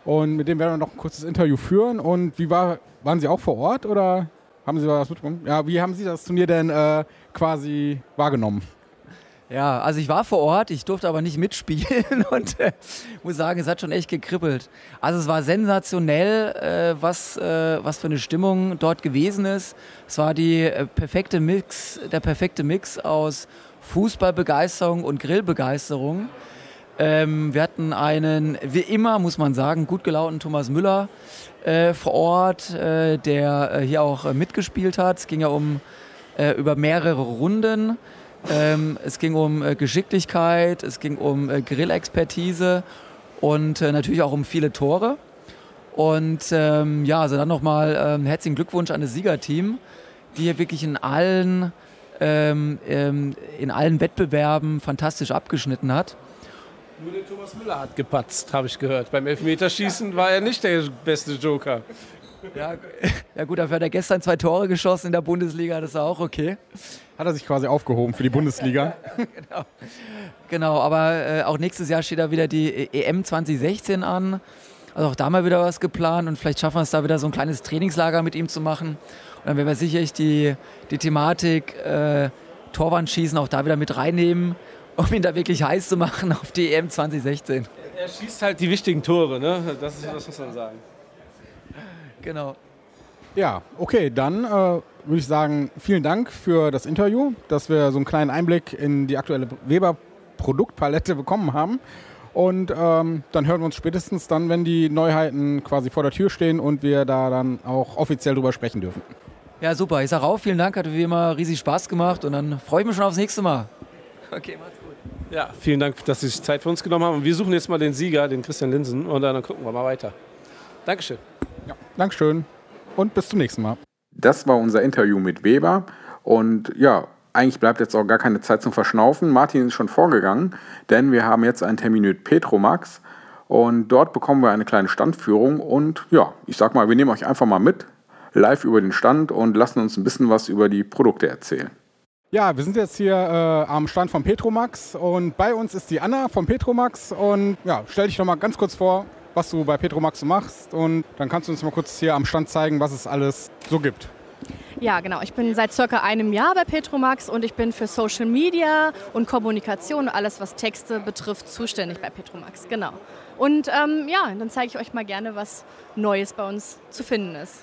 Und mit dem werden wir noch ein kurzes Interview führen. Und wie war, waren Sie auch vor Ort oder haben Sie was mitbekommen? Ja, wie haben Sie das Turnier denn äh, quasi wahrgenommen? Ja, also ich war vor Ort, ich durfte aber nicht mitspielen und äh, muss sagen, es hat schon echt gekribbelt. Also es war sensationell, äh, was, äh, was für eine Stimmung dort gewesen ist. Es war die äh, perfekte Mix, der perfekte Mix aus Fußballbegeisterung und Grillbegeisterung. Ähm, wir hatten einen, wie immer muss man sagen, gut gelaunten Thomas Müller äh, vor Ort, äh, der hier auch mitgespielt hat. Es ging ja um über mehrere Runden. Ähm, es ging um äh, Geschicklichkeit, es ging um äh, Grillexpertise und äh, natürlich auch um viele Tore. Und ähm, ja, also dann nochmal ähm, herzlichen Glückwunsch an das Siegerteam, die hier wirklich in allen, ähm, ähm, in allen Wettbewerben fantastisch abgeschnitten hat. Nur der Thomas Müller hat gepatzt, habe ich gehört. Beim Elfmeterschießen war er nicht der beste Joker. Ja, ja gut, dafür hat er gestern zwei Tore geschossen in der Bundesliga, das ist auch okay. Hat er sich quasi aufgehoben für die Bundesliga. genau. genau, aber äh, auch nächstes Jahr steht da wieder die EM 2016 an. Also auch da mal wieder was geplant und vielleicht schaffen wir es da wieder so ein kleines Trainingslager mit ihm zu machen. Und dann werden wir sicherlich die, die Thematik äh, Torwandschießen auch da wieder mit reinnehmen um ihn da wirklich heiß zu machen auf die EM 2016. Er schießt halt die wichtigen Tore, ne? Das, ist, das muss man sagen. Genau. Ja, okay, dann äh, würde ich sagen, vielen Dank für das Interview, dass wir so einen kleinen Einblick in die aktuelle Weber-Produktpalette bekommen haben. Und ähm, dann hören wir uns spätestens dann, wenn die Neuheiten quasi vor der Tür stehen und wir da dann auch offiziell drüber sprechen dürfen. Ja, super. Ich sage auch vielen Dank, hat wie immer riesig Spaß gemacht und dann freue ich mich schon aufs nächste Mal. Okay, gut. Ja, vielen Dank, dass Sie sich Zeit für uns genommen haben. Und wir suchen jetzt mal den Sieger, den Christian Linsen, und dann gucken wir mal weiter. Dankeschön. Ja, Dankeschön und bis zum nächsten Mal. Das war unser Interview mit Weber. Und ja, eigentlich bleibt jetzt auch gar keine Zeit zum Verschnaufen. Martin ist schon vorgegangen, denn wir haben jetzt einen Termin mit Petromax. Und dort bekommen wir eine kleine Standführung. Und ja, ich sag mal, wir nehmen euch einfach mal mit, live über den Stand und lassen uns ein bisschen was über die Produkte erzählen. Ja, wir sind jetzt hier äh, am Stand von Petromax und bei uns ist die Anna von Petromax. Und ja, stell dich doch mal ganz kurz vor, was du bei Petromax machst und dann kannst du uns mal kurz hier am Stand zeigen, was es alles so gibt. Ja, genau. Ich bin seit circa einem Jahr bei Petromax und ich bin für Social Media und Kommunikation und alles, was Texte betrifft, zuständig bei Petromax. Genau. Und ähm, ja, dann zeige ich euch mal gerne, was Neues bei uns zu finden ist.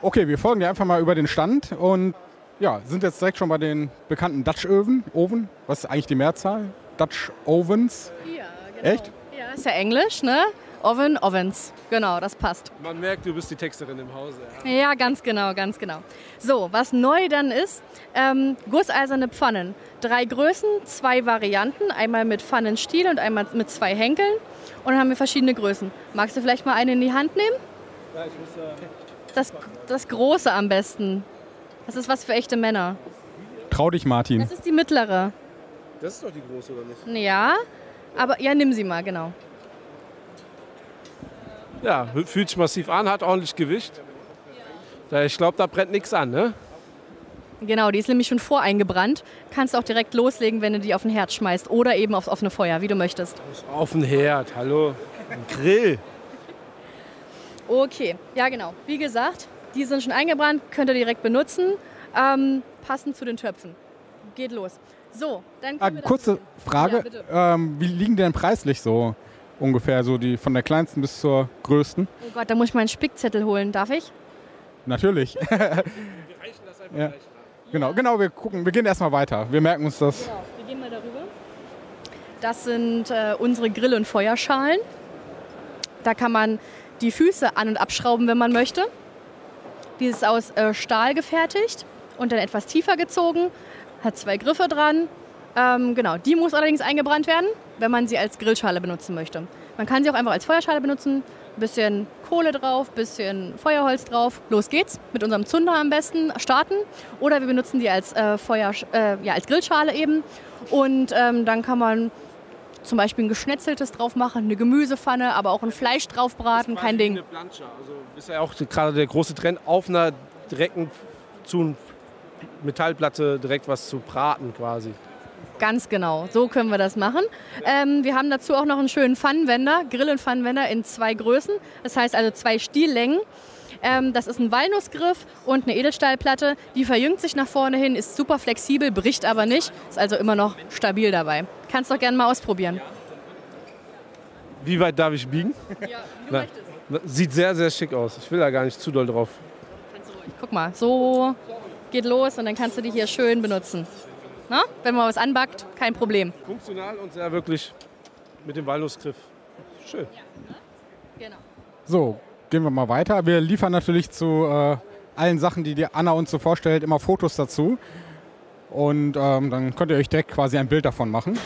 Okay, wir folgen dir einfach mal über den Stand und ja, sind jetzt direkt schon bei den bekannten Dutch Oven. Oven, was ist eigentlich die Mehrzahl? Dutch Ovens. Ja, genau. Echt? Ja, ist ja Englisch, ne? Oven, Ovens. Genau, das passt. Man merkt, du bist die Texterin im Hause. Ja, Ja, ganz genau, ganz genau. So, was neu dann ist, ähm, gusseiserne Pfannen. Drei Größen, zwei Varianten. Einmal mit Pfannenstiel und einmal mit zwei Henkeln. Und dann haben wir verschiedene Größen. Magst du vielleicht mal eine in die Hand nehmen? ja ich muss, äh, Das, das große am besten. Das ist was für echte Männer. Trau dich, Martin. Das ist die mittlere. das ist doch die große, oder nicht? Ja, aber ja, nimm sie mal, genau. Ja, fühlt sich massiv an, hat ordentlich Gewicht. Da, ich glaube, da brennt nichts an, ne? Genau, die ist nämlich schon voreingebrannt. Kannst auch direkt loslegen, wenn du die auf den Herd schmeißt oder eben aufs offene Feuer, wie du möchtest. Auf den Herd, hallo. Ein Grill. Okay, ja genau. Wie gesagt, die sind schon eingebrannt, könnt ihr direkt benutzen. Ähm, passend zu den Töpfen. Geht los. So, dann Ah, wir das- kurze Frage, Ja, ähm, wie liegen denn preislich so ungefähr, so die von der kleinsten bis zur größten? Oh Gott, da muss ich meinen Spickzettel holen. Darf ich? Natürlich. ja. Genau, genau, wir gucken, wir gehen erstmal weiter. Wir merken uns das. Genau, wir gehen mal darüber. Das sind äh, unsere Grill- und Feuerschalen. Da kann man die Füße an- und abschrauben, wenn man möchte. Die ist aus äh, Stahl gefertigt und dann etwas tiefer gezogen, hat zwei Griffe dran. Ähm, genau, die muss allerdings eingebrannt werden, wenn man sie als Grillschale benutzen möchte. Man kann sie auch einfach als Feuerschale benutzen. Bisschen Kohle drauf, bisschen Feuerholz drauf. Los geht's. Mit unserem Zunder am besten starten. Oder wir benutzen die als, äh, Feuer, äh, ja, als Grillschale eben. Und ähm, dann kann man zum Beispiel ein geschnetzeltes drauf machen, eine Gemüsepfanne, aber auch ein Fleisch drauf braten, kein Ding. Eine Plancha. Also ist ja auch gerade der große Trend, auf einer direkten zu Metallplatte direkt was zu braten quasi. Ganz genau, so können wir das machen. Ähm, wir haben dazu auch noch einen schönen Pfannenwender, Grill- und Pfannenwender in zwei Größen. Das heißt also zwei Stiellängen. Ähm, das ist ein Walnussgriff und eine Edelstahlplatte. Die verjüngt sich nach vorne hin, ist super flexibel, bricht aber nicht. Ist also immer noch stabil dabei. Kannst doch gerne mal ausprobieren. Wie weit darf ich biegen? Ja, wie Na, na, Sieht sehr, sehr schick aus. Ich will da gar nicht zu doll drauf. Guck mal, so geht los und dann kannst du die hier schön benutzen. Na? Wenn man was anbackt, kein Problem. Funktional und sehr wirklich mit dem Walnussgriff. Schön. Genau. So, gehen wir mal weiter. Wir liefern natürlich zu äh, allen Sachen, die die Anna uns so vorstellt, immer Fotos dazu. Und ähm, dann könnt ihr euch direkt quasi ein Bild davon machen.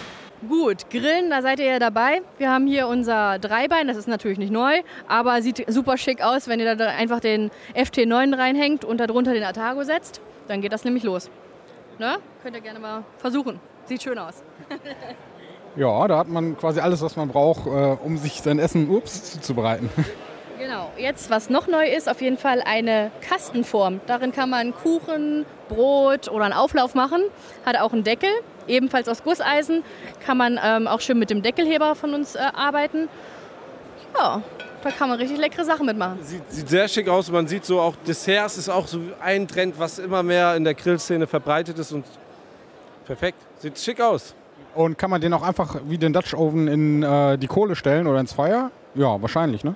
Gut, Grillen, da seid ihr ja dabei. Wir haben hier unser Dreibein, das ist natürlich nicht neu, aber sieht super schick aus, wenn ihr da einfach den FT9 reinhängt und darunter den Atago setzt. Dann geht das nämlich los. Ne? Könnt ihr gerne mal versuchen. Sieht schön aus. Ja, da hat man quasi alles, was man braucht, äh, um sich sein Essen ups, zuzubereiten. Genau, jetzt was noch neu ist, auf jeden Fall eine Kastenform. Darin kann man Kuchen, Brot oder einen Auflauf machen. Hat auch einen Deckel, ebenfalls aus Gusseisen. Kann man ähm, auch schön mit dem Deckelheber von uns äh, arbeiten. Ja, da kann man richtig leckere Sachen mitmachen. Sieht, sieht sehr schick aus. Man sieht so auch, Desserts ist auch so ein Trend, was immer mehr in der Grillszene verbreitet ist. Und perfekt. Sieht schick aus. Und kann man den auch einfach wie den Dutch Oven in äh, die Kohle stellen oder ins Feuer? Ja, wahrscheinlich, ne?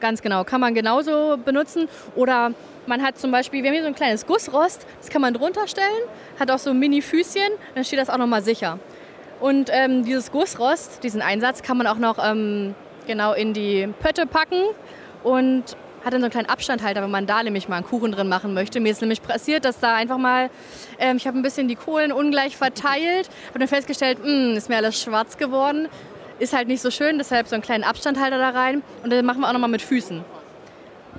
Ganz genau, kann man genauso benutzen. Oder man hat zum Beispiel, wir haben hier so ein kleines Gussrost, das kann man drunter stellen, hat auch so Mini-Füßchen, dann steht das auch nochmal sicher. Und ähm, dieses Gussrost, diesen Einsatz, kann man auch noch ähm, genau in die Pötte packen und hat dann so einen kleinen Abstandhalter, wenn man da nämlich mal einen Kuchen drin machen möchte. Mir ist nämlich passiert, dass da einfach mal, ähm, ich habe ein bisschen die Kohlen ungleich verteilt, habe dann festgestellt, mh, hm, ist mir alles schwarz geworden. Ist halt nicht so schön, deshalb so einen kleinen Abstandhalter da rein. Und dann machen wir auch nochmal mit Füßen.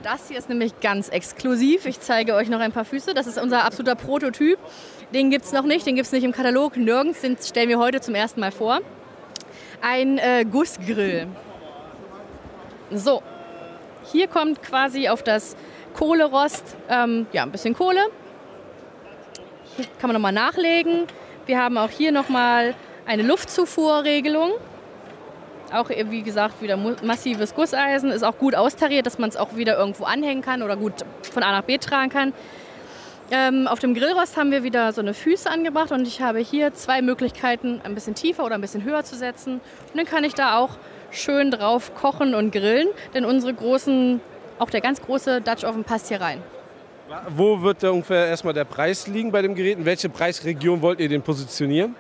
Das hier ist nämlich ganz exklusiv. Ich zeige euch noch ein paar Füße. Das ist unser absoluter Prototyp. Den gibt es noch nicht, den gibt es nicht im Katalog, nirgends. Den stellen wir heute zum ersten Mal vor. Ein äh, Gussgrill. So, hier kommt quasi auf das Kohlerost ähm, ja, ein bisschen Kohle. Hier kann man nochmal nachlegen. Wir haben auch hier nochmal eine Luftzufuhrregelung. Auch wie gesagt wieder massives Gusseisen, ist auch gut austariert, dass man es auch wieder irgendwo anhängen kann oder gut von A nach B tragen kann. Ähm, auf dem Grillrost haben wir wieder so eine Füße angebracht und ich habe hier zwei Möglichkeiten, ein bisschen tiefer oder ein bisschen höher zu setzen. Und dann kann ich da auch schön drauf kochen und grillen, denn unsere großen, auch der ganz große Dutch Oven passt hier rein. Wo wird da ungefähr erstmal der Preis liegen bei dem Gerät? In welche Preisregion wollt ihr den positionieren?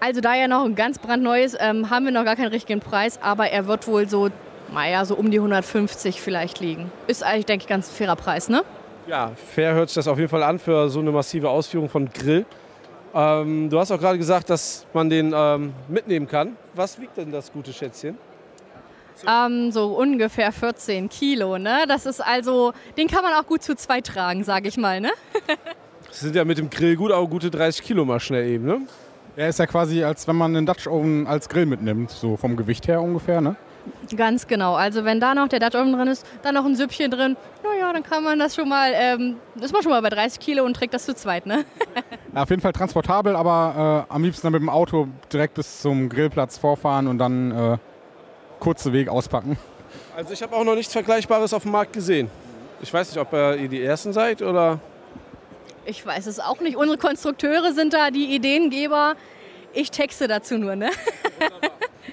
Also da ja noch ein ganz brandneues, ähm, haben wir noch gar keinen richtigen Preis, aber er wird wohl so, naja, so um die 150 vielleicht liegen. Ist eigentlich, denke ich, ganz ein fairer Preis, ne? Ja, fair hört sich das auf jeden Fall an für so eine massive Ausführung von Grill. Ähm, du hast auch gerade gesagt, dass man den ähm, mitnehmen kann. Was wiegt denn das gute Schätzchen? Ähm, so ungefähr 14 Kilo. Ne? Das ist also, den kann man auch gut zu zweit tragen, sage ich mal. Ne? das sind ja mit dem Grill gut, auch gute 30 Kilo mal schnell eben. Ne? Er ist ja quasi, als wenn man einen Dutch Oven als Grill mitnimmt, so vom Gewicht her ungefähr. Ne? Ganz genau. Also wenn da noch der Dutch Oven drin ist, dann noch ein Süppchen drin, naja, dann kann man das schon mal, ähm, ist man schon mal bei 30 Kilo und trägt das zu zweit, ne? ja, auf jeden Fall transportabel, aber äh, am liebsten dann mit dem Auto direkt bis zum Grillplatz vorfahren und dann äh, kurze Weg auspacken. Also ich habe auch noch nichts Vergleichbares auf dem Markt gesehen. Ich weiß nicht, ob ihr die Ersten seid oder... Ich weiß es auch nicht. Unsere Konstrukteure sind da die Ideengeber. Ich texte dazu nur, ne?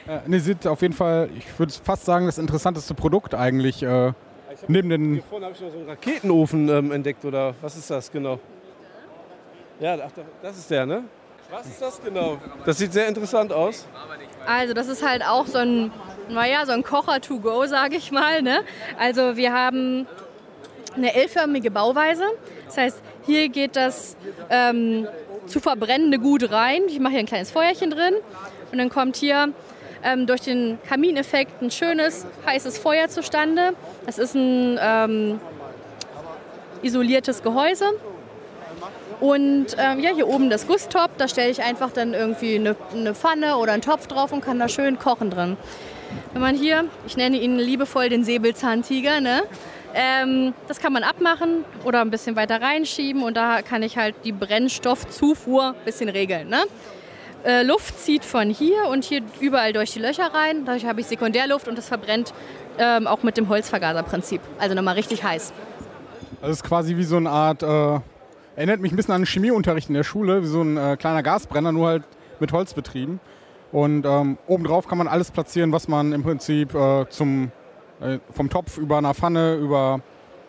Äh, ne, sind auf jeden Fall, ich würde fast sagen, das interessanteste Produkt eigentlich. Äh, neben den. Hier vorne habe ich noch so einen Raketenofen ähm, entdeckt, oder was ist das genau? Ja, ach, das ist der, ne? Was ist das genau? Das sieht sehr interessant aus. Also das ist halt auch so ein, naja, so ein Kocher to go, sage ich mal. Ne? Also wir haben eine L-förmige Bauweise. Das heißt, hier geht das ähm, zu verbrennende Gut rein. Ich mache hier ein kleines Feuerchen drin und dann kommt hier ähm, durch den Kamineffekt ein schönes, heißes Feuer zustande. Das ist ein ähm, isoliertes Gehäuse. Und ähm, ja, hier oben das Gusstop, da stelle ich einfach dann irgendwie eine, eine, Pfanne oder einen Topf drauf und kann da schön kochen drin. Wenn man hier, ich nenne ihn liebevoll den Säbelzahntiger, ne? Ähm, das kann man abmachen oder ein bisschen weiter reinschieben und da kann ich halt die Brennstoffzufuhr ein bisschen regeln. Ne? Äh, Luft zieht von hier und hier überall durch die Löcher rein. Dadurch habe ich Sekundärluft und das verbrennt ähm, auch mit dem Holzvergaserprinzip. Also nochmal richtig heiß. Das ist quasi wie so eine Art, äh, erinnert mich ein bisschen an den Chemieunterricht in der Schule, wie so ein äh, kleiner Gasbrenner, nur halt mit Holz betrieben. Und ähm, obendrauf kann man alles platzieren, was man im Prinzip äh, zum, äh, vom Topf über einer Pfanne, über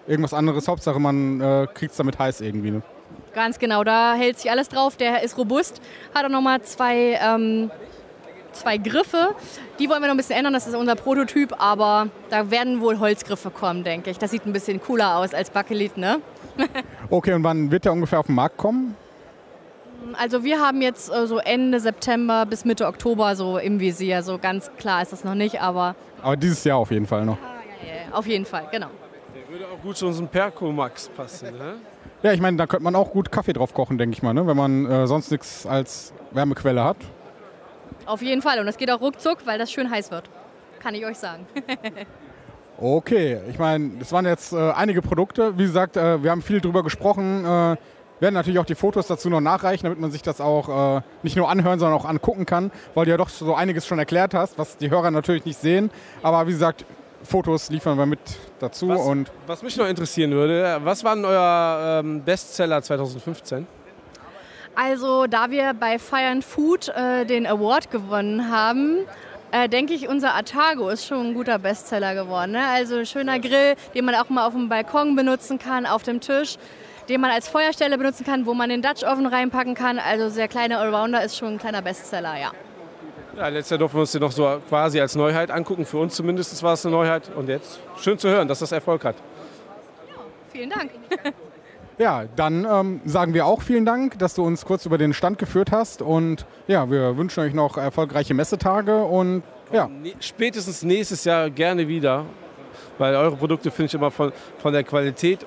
irgendwas anderes, Hauptsache man äh, kriegt es damit heiß irgendwie. Ne? Ganz genau, da hält sich alles drauf. Der ist robust, hat auch nochmal zwei, ähm, zwei Griffe. Die wollen wir noch ein bisschen ändern, das ist unser Prototyp, aber da werden wohl Holzgriffe kommen, denke ich. Das sieht ein bisschen cooler aus als Bakelit, ne? okay, und wann wird der ungefähr auf den Markt kommen? Also wir haben jetzt äh, so Ende September bis Mitte Oktober so im Visier. So ganz klar ist das noch nicht, aber... Aber dieses Jahr auf jeden Fall noch. Ah, ja, ja, auf jeden Fall, genau. Der würde auch gut zu unserem Percomax passen, ne? Ja, ich meine, da könnte man auch gut Kaffee drauf kochen, denke ich mal, ne? wenn man äh, sonst nichts als Wärmequelle hat. Auf jeden Fall. Und es geht auch ruckzuck, weil das schön heiß wird. Kann ich euch sagen. okay, ich meine, das waren jetzt äh, einige Produkte. Wie gesagt, äh, wir haben viel drüber gesprochen. Werden natürlich auch die Fotos dazu noch nachreichen, damit man sich das auch äh, nicht nur anhören, sondern auch angucken kann, weil du ja doch so einiges schon erklärt hast, was die Hörer natürlich nicht sehen. Aber wie gesagt, Fotos liefern wir mit dazu. Was, und was mich noch interessieren würde, was war denn euer ähm, Bestseller 2015? Also, da wir bei Fire and Food äh, den Award gewonnen haben, äh, denke ich, unser Atago ist schon ein guter Bestseller geworden. Ne? Also ein schöner Grill, den man auch mal auf dem Balkon benutzen kann, auf dem Tisch, den man als Feuerstelle benutzen kann, wo man den Dutch Oven reinpacken kann. Also sehr kleiner Allrounder ist schon ein kleiner Bestseller, ja. Ja, letztes Jahr durften wir uns den noch so quasi als Neuheit angucken. Für uns zumindest war es eine Neuheit. Und jetzt schön zu hören, dass das Erfolg hat. Vielen Dank. Ja, dann ähm, sagen wir auch vielen Dank, dass du uns kurz über den Stand geführt hast. Und ja, wir wünschen euch noch erfolgreiche Messetage und ja. Spätestens nächstes Jahr gerne wieder, weil eure Produkte finde ich immer von, von der Qualität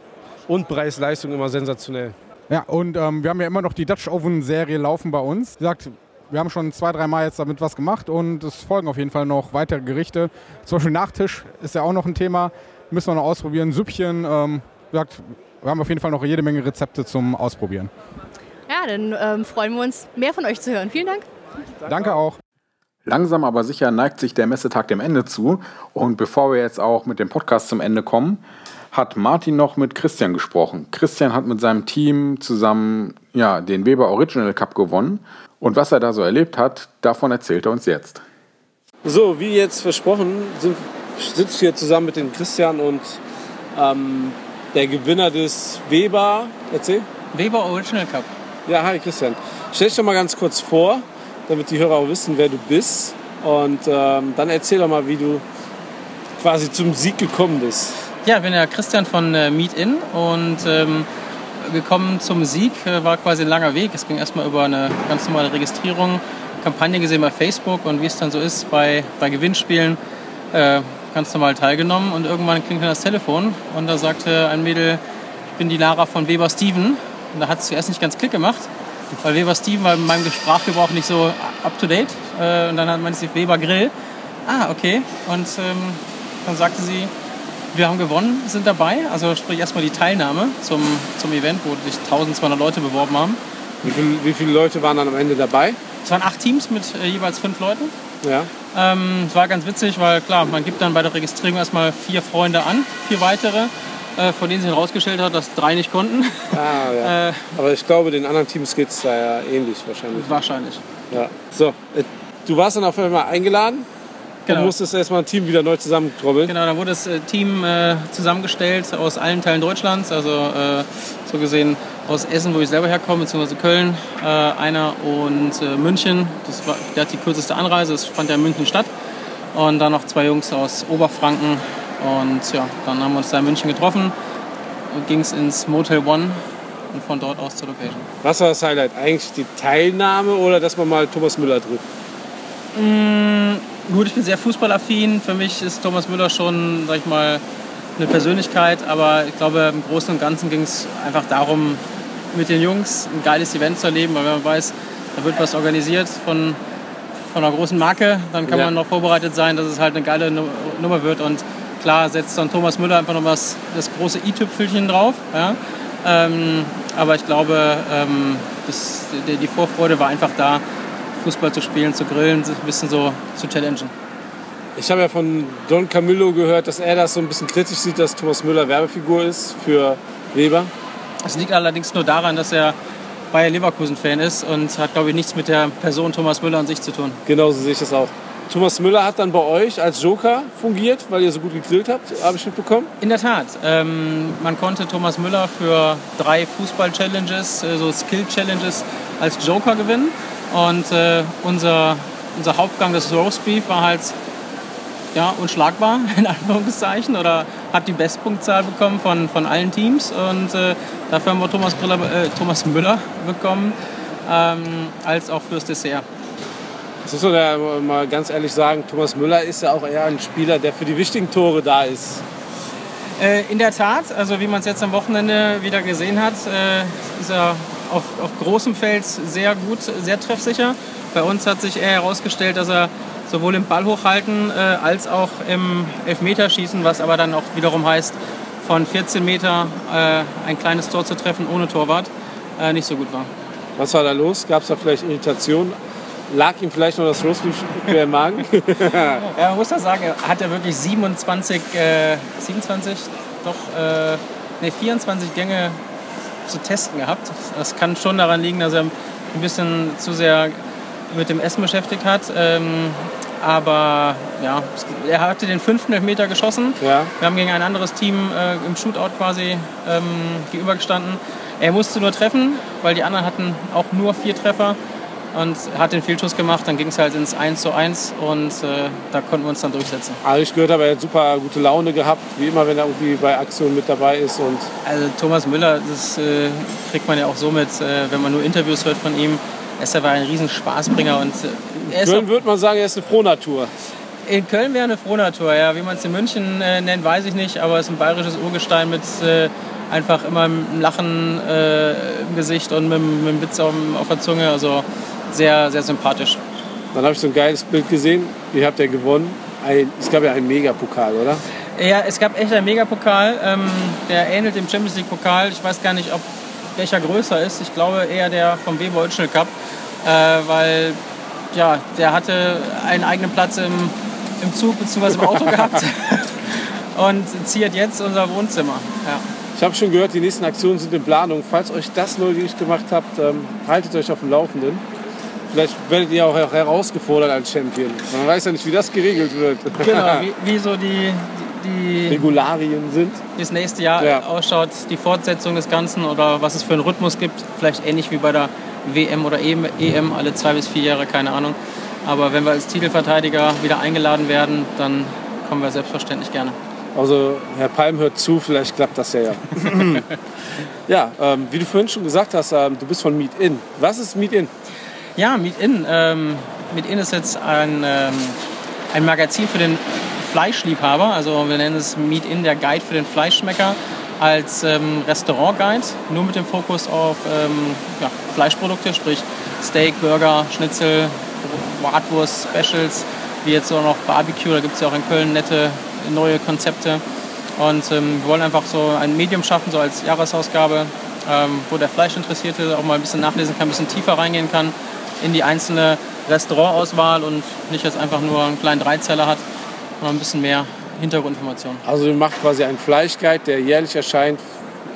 und Preis-Leistung immer sensationell. Ja, und ähm, wir haben ja immer noch die Dutch Oven Serie laufen bei uns. Wie gesagt, wir haben schon zwei, drei Mal jetzt damit was gemacht und es folgen auf jeden Fall noch weitere Gerichte. Zum Beispiel Nachtisch ist ja auch noch ein Thema. Müssen wir noch ausprobieren. Süppchen. Ähm, wie gesagt, wir haben auf jeden Fall noch jede Menge Rezepte zum Ausprobieren. Ja, dann ähm, freuen wir uns, mehr von euch zu hören. Vielen Dank. Danke auch. Langsam aber sicher neigt sich der Messetag dem Ende zu. Und bevor wir jetzt auch mit dem Podcast zum Ende kommen, hat Martin noch mit Christian gesprochen. Christian hat mit seinem Team zusammen ja, den Weber Original Cup gewonnen. Und was er da so erlebt hat, davon erzählt er uns jetzt. So, wie jetzt versprochen, sind, sitze ich hier zusammen mit dem Christian und ähm, der Gewinner des Weber. Erzähl. Weber Original Cup. Ja, hi Christian. Stell dich doch mal ganz kurz vor, damit die Hörer auch wissen, wer du bist. Und ähm, dann erzähl doch mal, wie du quasi zum Sieg gekommen bist. Ja, ich bin der Christian von äh, Meet In und ähm, gekommen zum Sieg äh, war quasi ein langer Weg. Es ging erstmal über eine ganz normale Registrierung, Kampagne gesehen bei Facebook und wie es dann so ist bei, bei Gewinnspielen, äh, ganz normal teilgenommen und irgendwann klingt dann das Telefon und da sagte ein Mädel, ich bin die Lara von Weber Steven und da hat es zuerst nicht ganz Klick gemacht, weil Weber Steven war in meinem Sprachgebrauch nicht so up to date äh, und dann man sie Weber Grill. Ah, okay. Und ähm, dann sagte sie, wir haben gewonnen, sind dabei. Also sprich erstmal die Teilnahme zum, zum Event, wo sich 1200 Leute beworben haben. Wie, viel, wie viele Leute waren dann am Ende dabei? Es waren acht Teams mit äh, jeweils fünf Leuten. Ja. Ähm, es war ganz witzig, weil klar, man gibt dann bei der Registrierung erstmal vier Freunde an, vier weitere, äh, von denen sich herausgestellt hat, dass drei nicht konnten. Ah, ja. Äh, Aber ich glaube, den anderen Teams geht es da ja ähnlich wahrscheinlich. wahrscheinlich. Ja. So, äh, du warst dann auf einmal eingeladen Genau. und musstest erstmal ein Team wieder neu zusammentrobbeln. Genau, da wurde das äh, Team äh, zusammengestellt aus allen Teilen Deutschlands, also äh, so gesehen aus Essen, wo ich selber herkomme, beziehungsweise Köln, äh, einer und äh, München. Das war, der hat die kürzeste Anreise, das fand ja in München statt. Und dann noch zwei Jungs aus Oberfranken. Und ja, dann haben wir uns da in München getroffen und ging es ins Motel One und von dort aus zur Location. Was war das Highlight? Eigentlich die Teilnahme oder dass man mal Thomas Müller trifft? Gut, ich bin sehr fußballaffin. Für mich ist Thomas Müller schon, sag ich mal, eine Persönlichkeit. Aber ich glaube, im Großen und Ganzen ging es einfach darum, mit den Jungs ein geiles Event zu erleben. Weil wenn man weiß, da wird was organisiert von, von einer großen Marke, dann kann Ja. man noch vorbereitet sein, dass es halt eine geile Nu- Nummer wird. Und klar setzt dann Thomas Müller einfach noch was, das große i-Tüpfelchen drauf. Ja? Ähm, aber ich glaube, ähm, das, die Vorfreude war einfach da, Fußball zu spielen, zu grillen, sich ein bisschen so zu challengen. Ich habe ja von Don Camillo gehört, dass er das so ein bisschen kritisch sieht, dass Thomas Müller Werbefigur ist für Weber. Es liegt allerdings nur daran, dass er Bayer Leverkusen-Fan ist und hat, glaube ich, nichts mit der Person Thomas Müller an sich zu tun. Genauso sehe ich das auch. Thomas Müller hat dann bei euch als Joker fungiert, weil ihr so gut gegrillt habt, habe ich mitbekommen. In der Tat. Ähm, man konnte Thomas Müller für drei Fußball-Challenges, äh, so Skill-Challenges, als Joker gewinnen. Und äh, unser, unser Hauptgang, das Roast Beef, war halt ja, unschlagbar, in Anführungszeichen, oder hat die Bestpunktzahl bekommen von, von allen Teams. Und äh, dafür haben wir Thomas, Briller, äh, Thomas Müller bekommen, ähm, als auch fürs Dessert. Das muss man ja mal ganz ehrlich sagen, Thomas Müller ist ja auch eher ein Spieler, der für die wichtigen Tore da ist. Äh, in der Tat, also wie man es jetzt am Wochenende wieder gesehen hat, äh, ist er auf, auf großem Feld sehr gut, sehr treffsicher. Bei uns hat sich eher herausgestellt, dass er sowohl im Ball hochhalten äh, als auch im Elfmeterschießen, was aber dann auch wiederum heißt, von 14 Meter äh, ein kleines Tor zu treffen ohne Torwart, äh, nicht so gut war. Was war da los? Gab es da vielleicht Irritationen? Lag ihm vielleicht noch das Roastbeef quer im Magen? Ja, man muss da sagen, er hat ja wirklich 27, äh, 27, doch, äh, nee, 24 Gänge zu testen gehabt. Das kann schon daran liegen, dass er ein bisschen zu sehr mit dem Essen beschäftigt hat. Ähm, aber ja, er hatte den fünften Elfmeter geschossen. Ja. Wir haben gegen ein anderes Team äh, im Shootout quasi ähm, gegenübergestanden. Er musste nur treffen, weil die anderen hatten auch nur vier Treffer und hat den Fehlschuss gemacht. Dann ging es halt ins 1 zu 1 und äh, da konnten wir uns dann durchsetzen. Also ich gehört habe, er hat super gute Laune gehabt, wie immer, wenn er irgendwie bei Aktionen mit dabei ist. Und Also Thomas Müller, das äh, kriegt man ja auch so mit, äh, wenn man nur Interviews hört von ihm. Er aber ein riesen Spaßbringer und äh, ist Köln würde man sagen, er ist eine Frohnatur. In Köln wäre eine Frohnatur, ja. Wie man es in München äh, nennt, weiß ich nicht, aber es ist ein bayerisches Urgestein mit äh, einfach immer einem Lachen im Gesicht und mit, mit einem Witz auf, auf der Zunge. Also sehr, sehr sympathisch. Dann habe ich so ein geiles Bild gesehen. Wie habt ihr gewonnen? Ein, es gab ja einen Megapokal, oder? Ja, es gab echt einen Megapokal. Ähm, der ähnelt dem Champions League Pokal. Ich weiß gar nicht, ob welcher größer ist. Ich glaube eher der vom Weber Oetschel Cup, äh, weil ja, der hatte einen eigenen Platz im, im Zug bzw. im Auto gehabt und ziert jetzt unser Wohnzimmer. Ja. Ich habe schon gehört, die nächsten Aktionen sind in Planung. Falls euch das neugierig gemacht habt, ähm, haltet euch auf dem Laufenden. Vielleicht werdet ihr auch her- herausgefordert als Champion. Man weiß ja nicht, wie das geregelt wird. Genau, wie, wie so die, die, Regularien sind. wie das nächste Jahr Ja. ausschaut, die Fortsetzung des Ganzen oder was es für einen Rhythmus gibt. Vielleicht ähnlich wie bei der WM oder EM, EM alle zwei bis vier Jahre, keine Ahnung. Aber wenn wir als Titelverteidiger wieder eingeladen werden, dann kommen wir selbstverständlich gerne. Also Herr Palm hört zu, vielleicht klappt das ja. Ja, ja ähm, wie du vorhin schon gesagt hast, ähm, du bist von Meet In. Was ist Meet In? Ja, Meet In. Ähm, Meet In ist jetzt ein, ähm, ein Magazin für den Fleischliebhaber. Also wir nennen es Meet In, der Guide für den Fleischschmecker als ähm, Restaurant-Guide, nur mit dem Fokus auf ähm, ja, Fleischprodukte, sprich Steak, Burger, Schnitzel, Bratwurst, Specials, wie jetzt auch noch Barbecue. Da gibt es ja auch in Köln nette neue Konzepte. Und ähm, wir wollen einfach so ein Medium schaffen, so als Jahresausgabe, ähm, wo der Fleischinteressierte auch mal ein bisschen nachlesen kann, ein bisschen tiefer reingehen kann in die einzelne Restaurantauswahl und nicht jetzt einfach nur einen kleinen Dreizeller hat, sondern ein bisschen mehr Hintergrundinformationen. Also ihr macht quasi einen Fleischguide, der jährlich erscheint,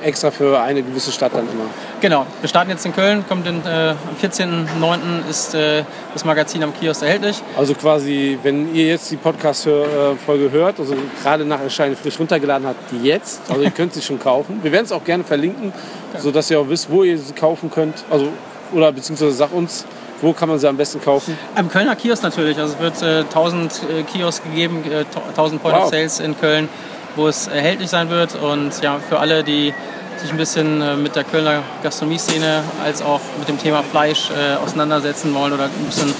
extra für eine gewisse Stadt dann immer. Genau, wir starten jetzt in Köln, kommt in, äh, am 14.09. ist äh, das Magazin am Kiosk erhältlich. Also quasi, wenn ihr jetzt die Podcast-Folge hört, also gerade nach Erscheinen frisch runtergeladen habt, die jetzt, also ihr könnt sie schon kaufen. Wir werden es auch gerne verlinken, sodass ihr auch wisst, wo ihr sie kaufen könnt. Also, oder beziehungsweise sagt uns, wo kann man sie am besten kaufen. Am Kölner Kiosk natürlich. Also es wird äh, 1000 äh, Kiosk gegeben, äh, 1000 Point Wow. of Sales in Köln, wo es erhältlich sein wird. Und ja, für alle, die sich ein bisschen äh, mit der Kölner Gastronomie-Szene als auch mit dem Thema Fleisch äh, auseinandersetzen wollen oder ein bisschen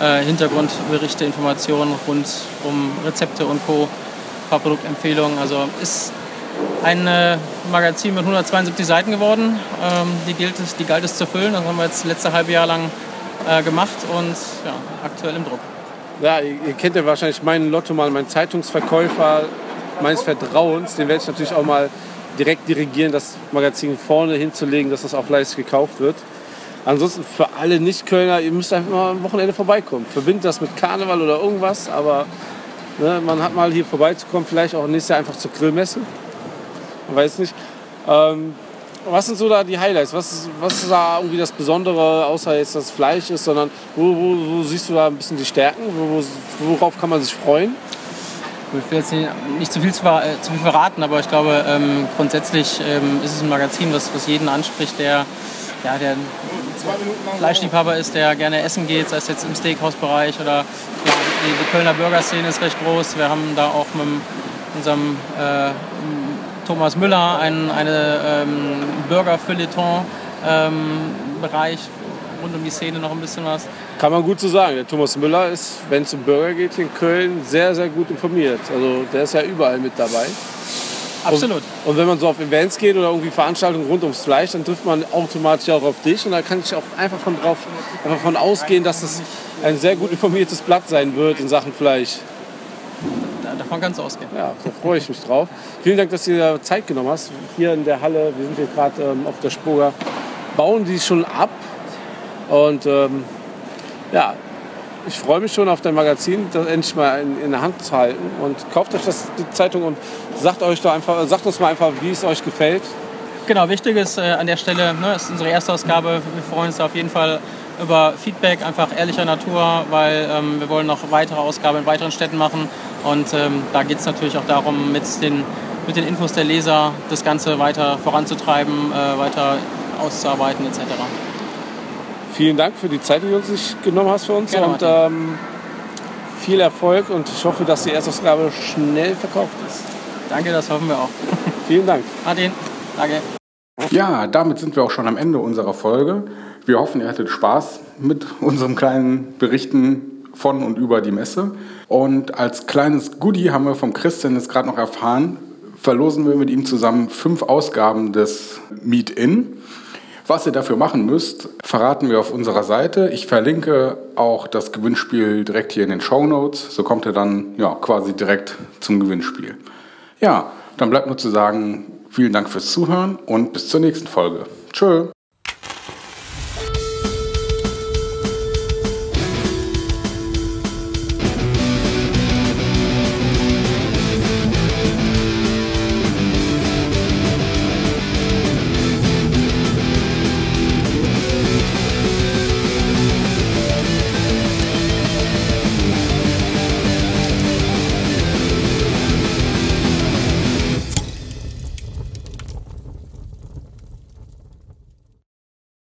äh, Hintergrundberichte, Informationen rund um Rezepte und Co., ein paar Produktempfehlungen. Also ist ein äh, Magazin mit 172 Seiten geworden. Ähm, die, gilt es, die galt es zu füllen. Das haben wir jetzt das letzte halbe Jahr lang äh, gemacht und ja, aktuell im Druck. Ja, ihr, kennt ja wahrscheinlich meinen Lotto mal, meinen Zeitungsverkäufer meines Vertrauens. Den werde ich natürlich auch mal direkt dirigieren, das Magazin vorne hinzulegen, dass das auch fleißig gekauft wird. Ansonsten für alle Nicht-Kölner, ihr müsst einfach mal am Wochenende vorbeikommen. Verbindet das mit Karneval oder irgendwas, aber ne, man hat mal hier vorbeizukommen, vielleicht auch nächstes Jahr einfach zur Grillmesse. Man weiß nicht. Ähm, was sind so da die Highlights? Was ist, was ist da irgendwie das Besondere, außer jetzt das Fleisch ist, sondern wo, wo, wo siehst du da ein bisschen die Stärken? Wo, wo, worauf kann man sich freuen? Ich will jetzt nicht, zu, viel zu, äh, zu viel verraten, aber ich glaube, ähm, grundsätzlich ähm, ist es ein Magazin, was, was jeden anspricht, der, ja, der Fleischliebhaber ist, der gerne essen geht, sei es jetzt im Steakhouse-Bereich oder ja, die, die Kölner Burgerszene ist recht groß. Wir haben da auch mit unserem äh, Thomas Müller einen eine, ähm, Burger-Feuilleton-Bereich rund um die Szene noch ein bisschen was. Kann man gut so sagen. Der Thomas Müller ist, wenn es um Burger geht, in Köln sehr, sehr gut informiert. Also der ist ja überall mit dabei. Absolut. Und wenn man so auf Events geht oder irgendwie Veranstaltungen rund ums Fleisch, dann trifft man automatisch auch auf dich. Und da kann ich auch einfach von, drauf, einfach von ausgehen, dass das ein sehr gut informiertes Blatt sein wird in Sachen Fleisch. Da- Davon kannst du ausgehen. Ja, da freue ich mich drauf. Vielen Dank, dass du dir Zeit genommen hast. Hier in der Halle, wir sind hier gerade ähm, auf der Spoga, bauen die schon ab. Und ähm, ja, ich freue mich schon auf dein Magazin, das endlich mal in, in der Hand zu halten. Und kauft euch das, die Zeitung und sagt, euch da einfach, sagt uns mal einfach, wie es euch gefällt. Genau, wichtig ist äh, an der Stelle, ne, ist unsere erste Ausgabe. Wir freuen uns auf jeden Fall über Feedback, einfach ehrlicher Natur, weil ähm, wir wollen noch weitere Ausgaben in weiteren Städten machen. Und ähm, da geht es natürlich auch darum, mit den, mit den Infos der Leser das Ganze weiter voranzutreiben, äh, weiter auszuarbeiten etc. Vielen Dank für die Zeit, die du uns genommen hast für uns. Gerne, und ähm, viel Erfolg und ich hoffe, dass die Erstausgabe schnell verkauft ist. Danke, das hoffen wir auch. Vielen Dank. Martin, danke. Ja, damit sind wir auch schon am Ende unserer Folge. Wir hoffen, ihr hattet Spaß mit unserem kleinen Berichten von und über die Messe. Und als kleines Goodie haben wir vom Christian jetzt gerade noch erfahren, verlosen wir mit ihm zusammen fünf Ausgaben des Meet-In. Was ihr dafür machen müsst, verraten wir auf unserer Seite. Ich verlinke auch das Gewinnspiel direkt hier in den Show Notes. So kommt ihr dann ja, quasi direkt zum Gewinnspiel. Ja, dann bleibt nur zu sagen, vielen Dank fürs Zuhören und bis zur nächsten Folge. Tschö.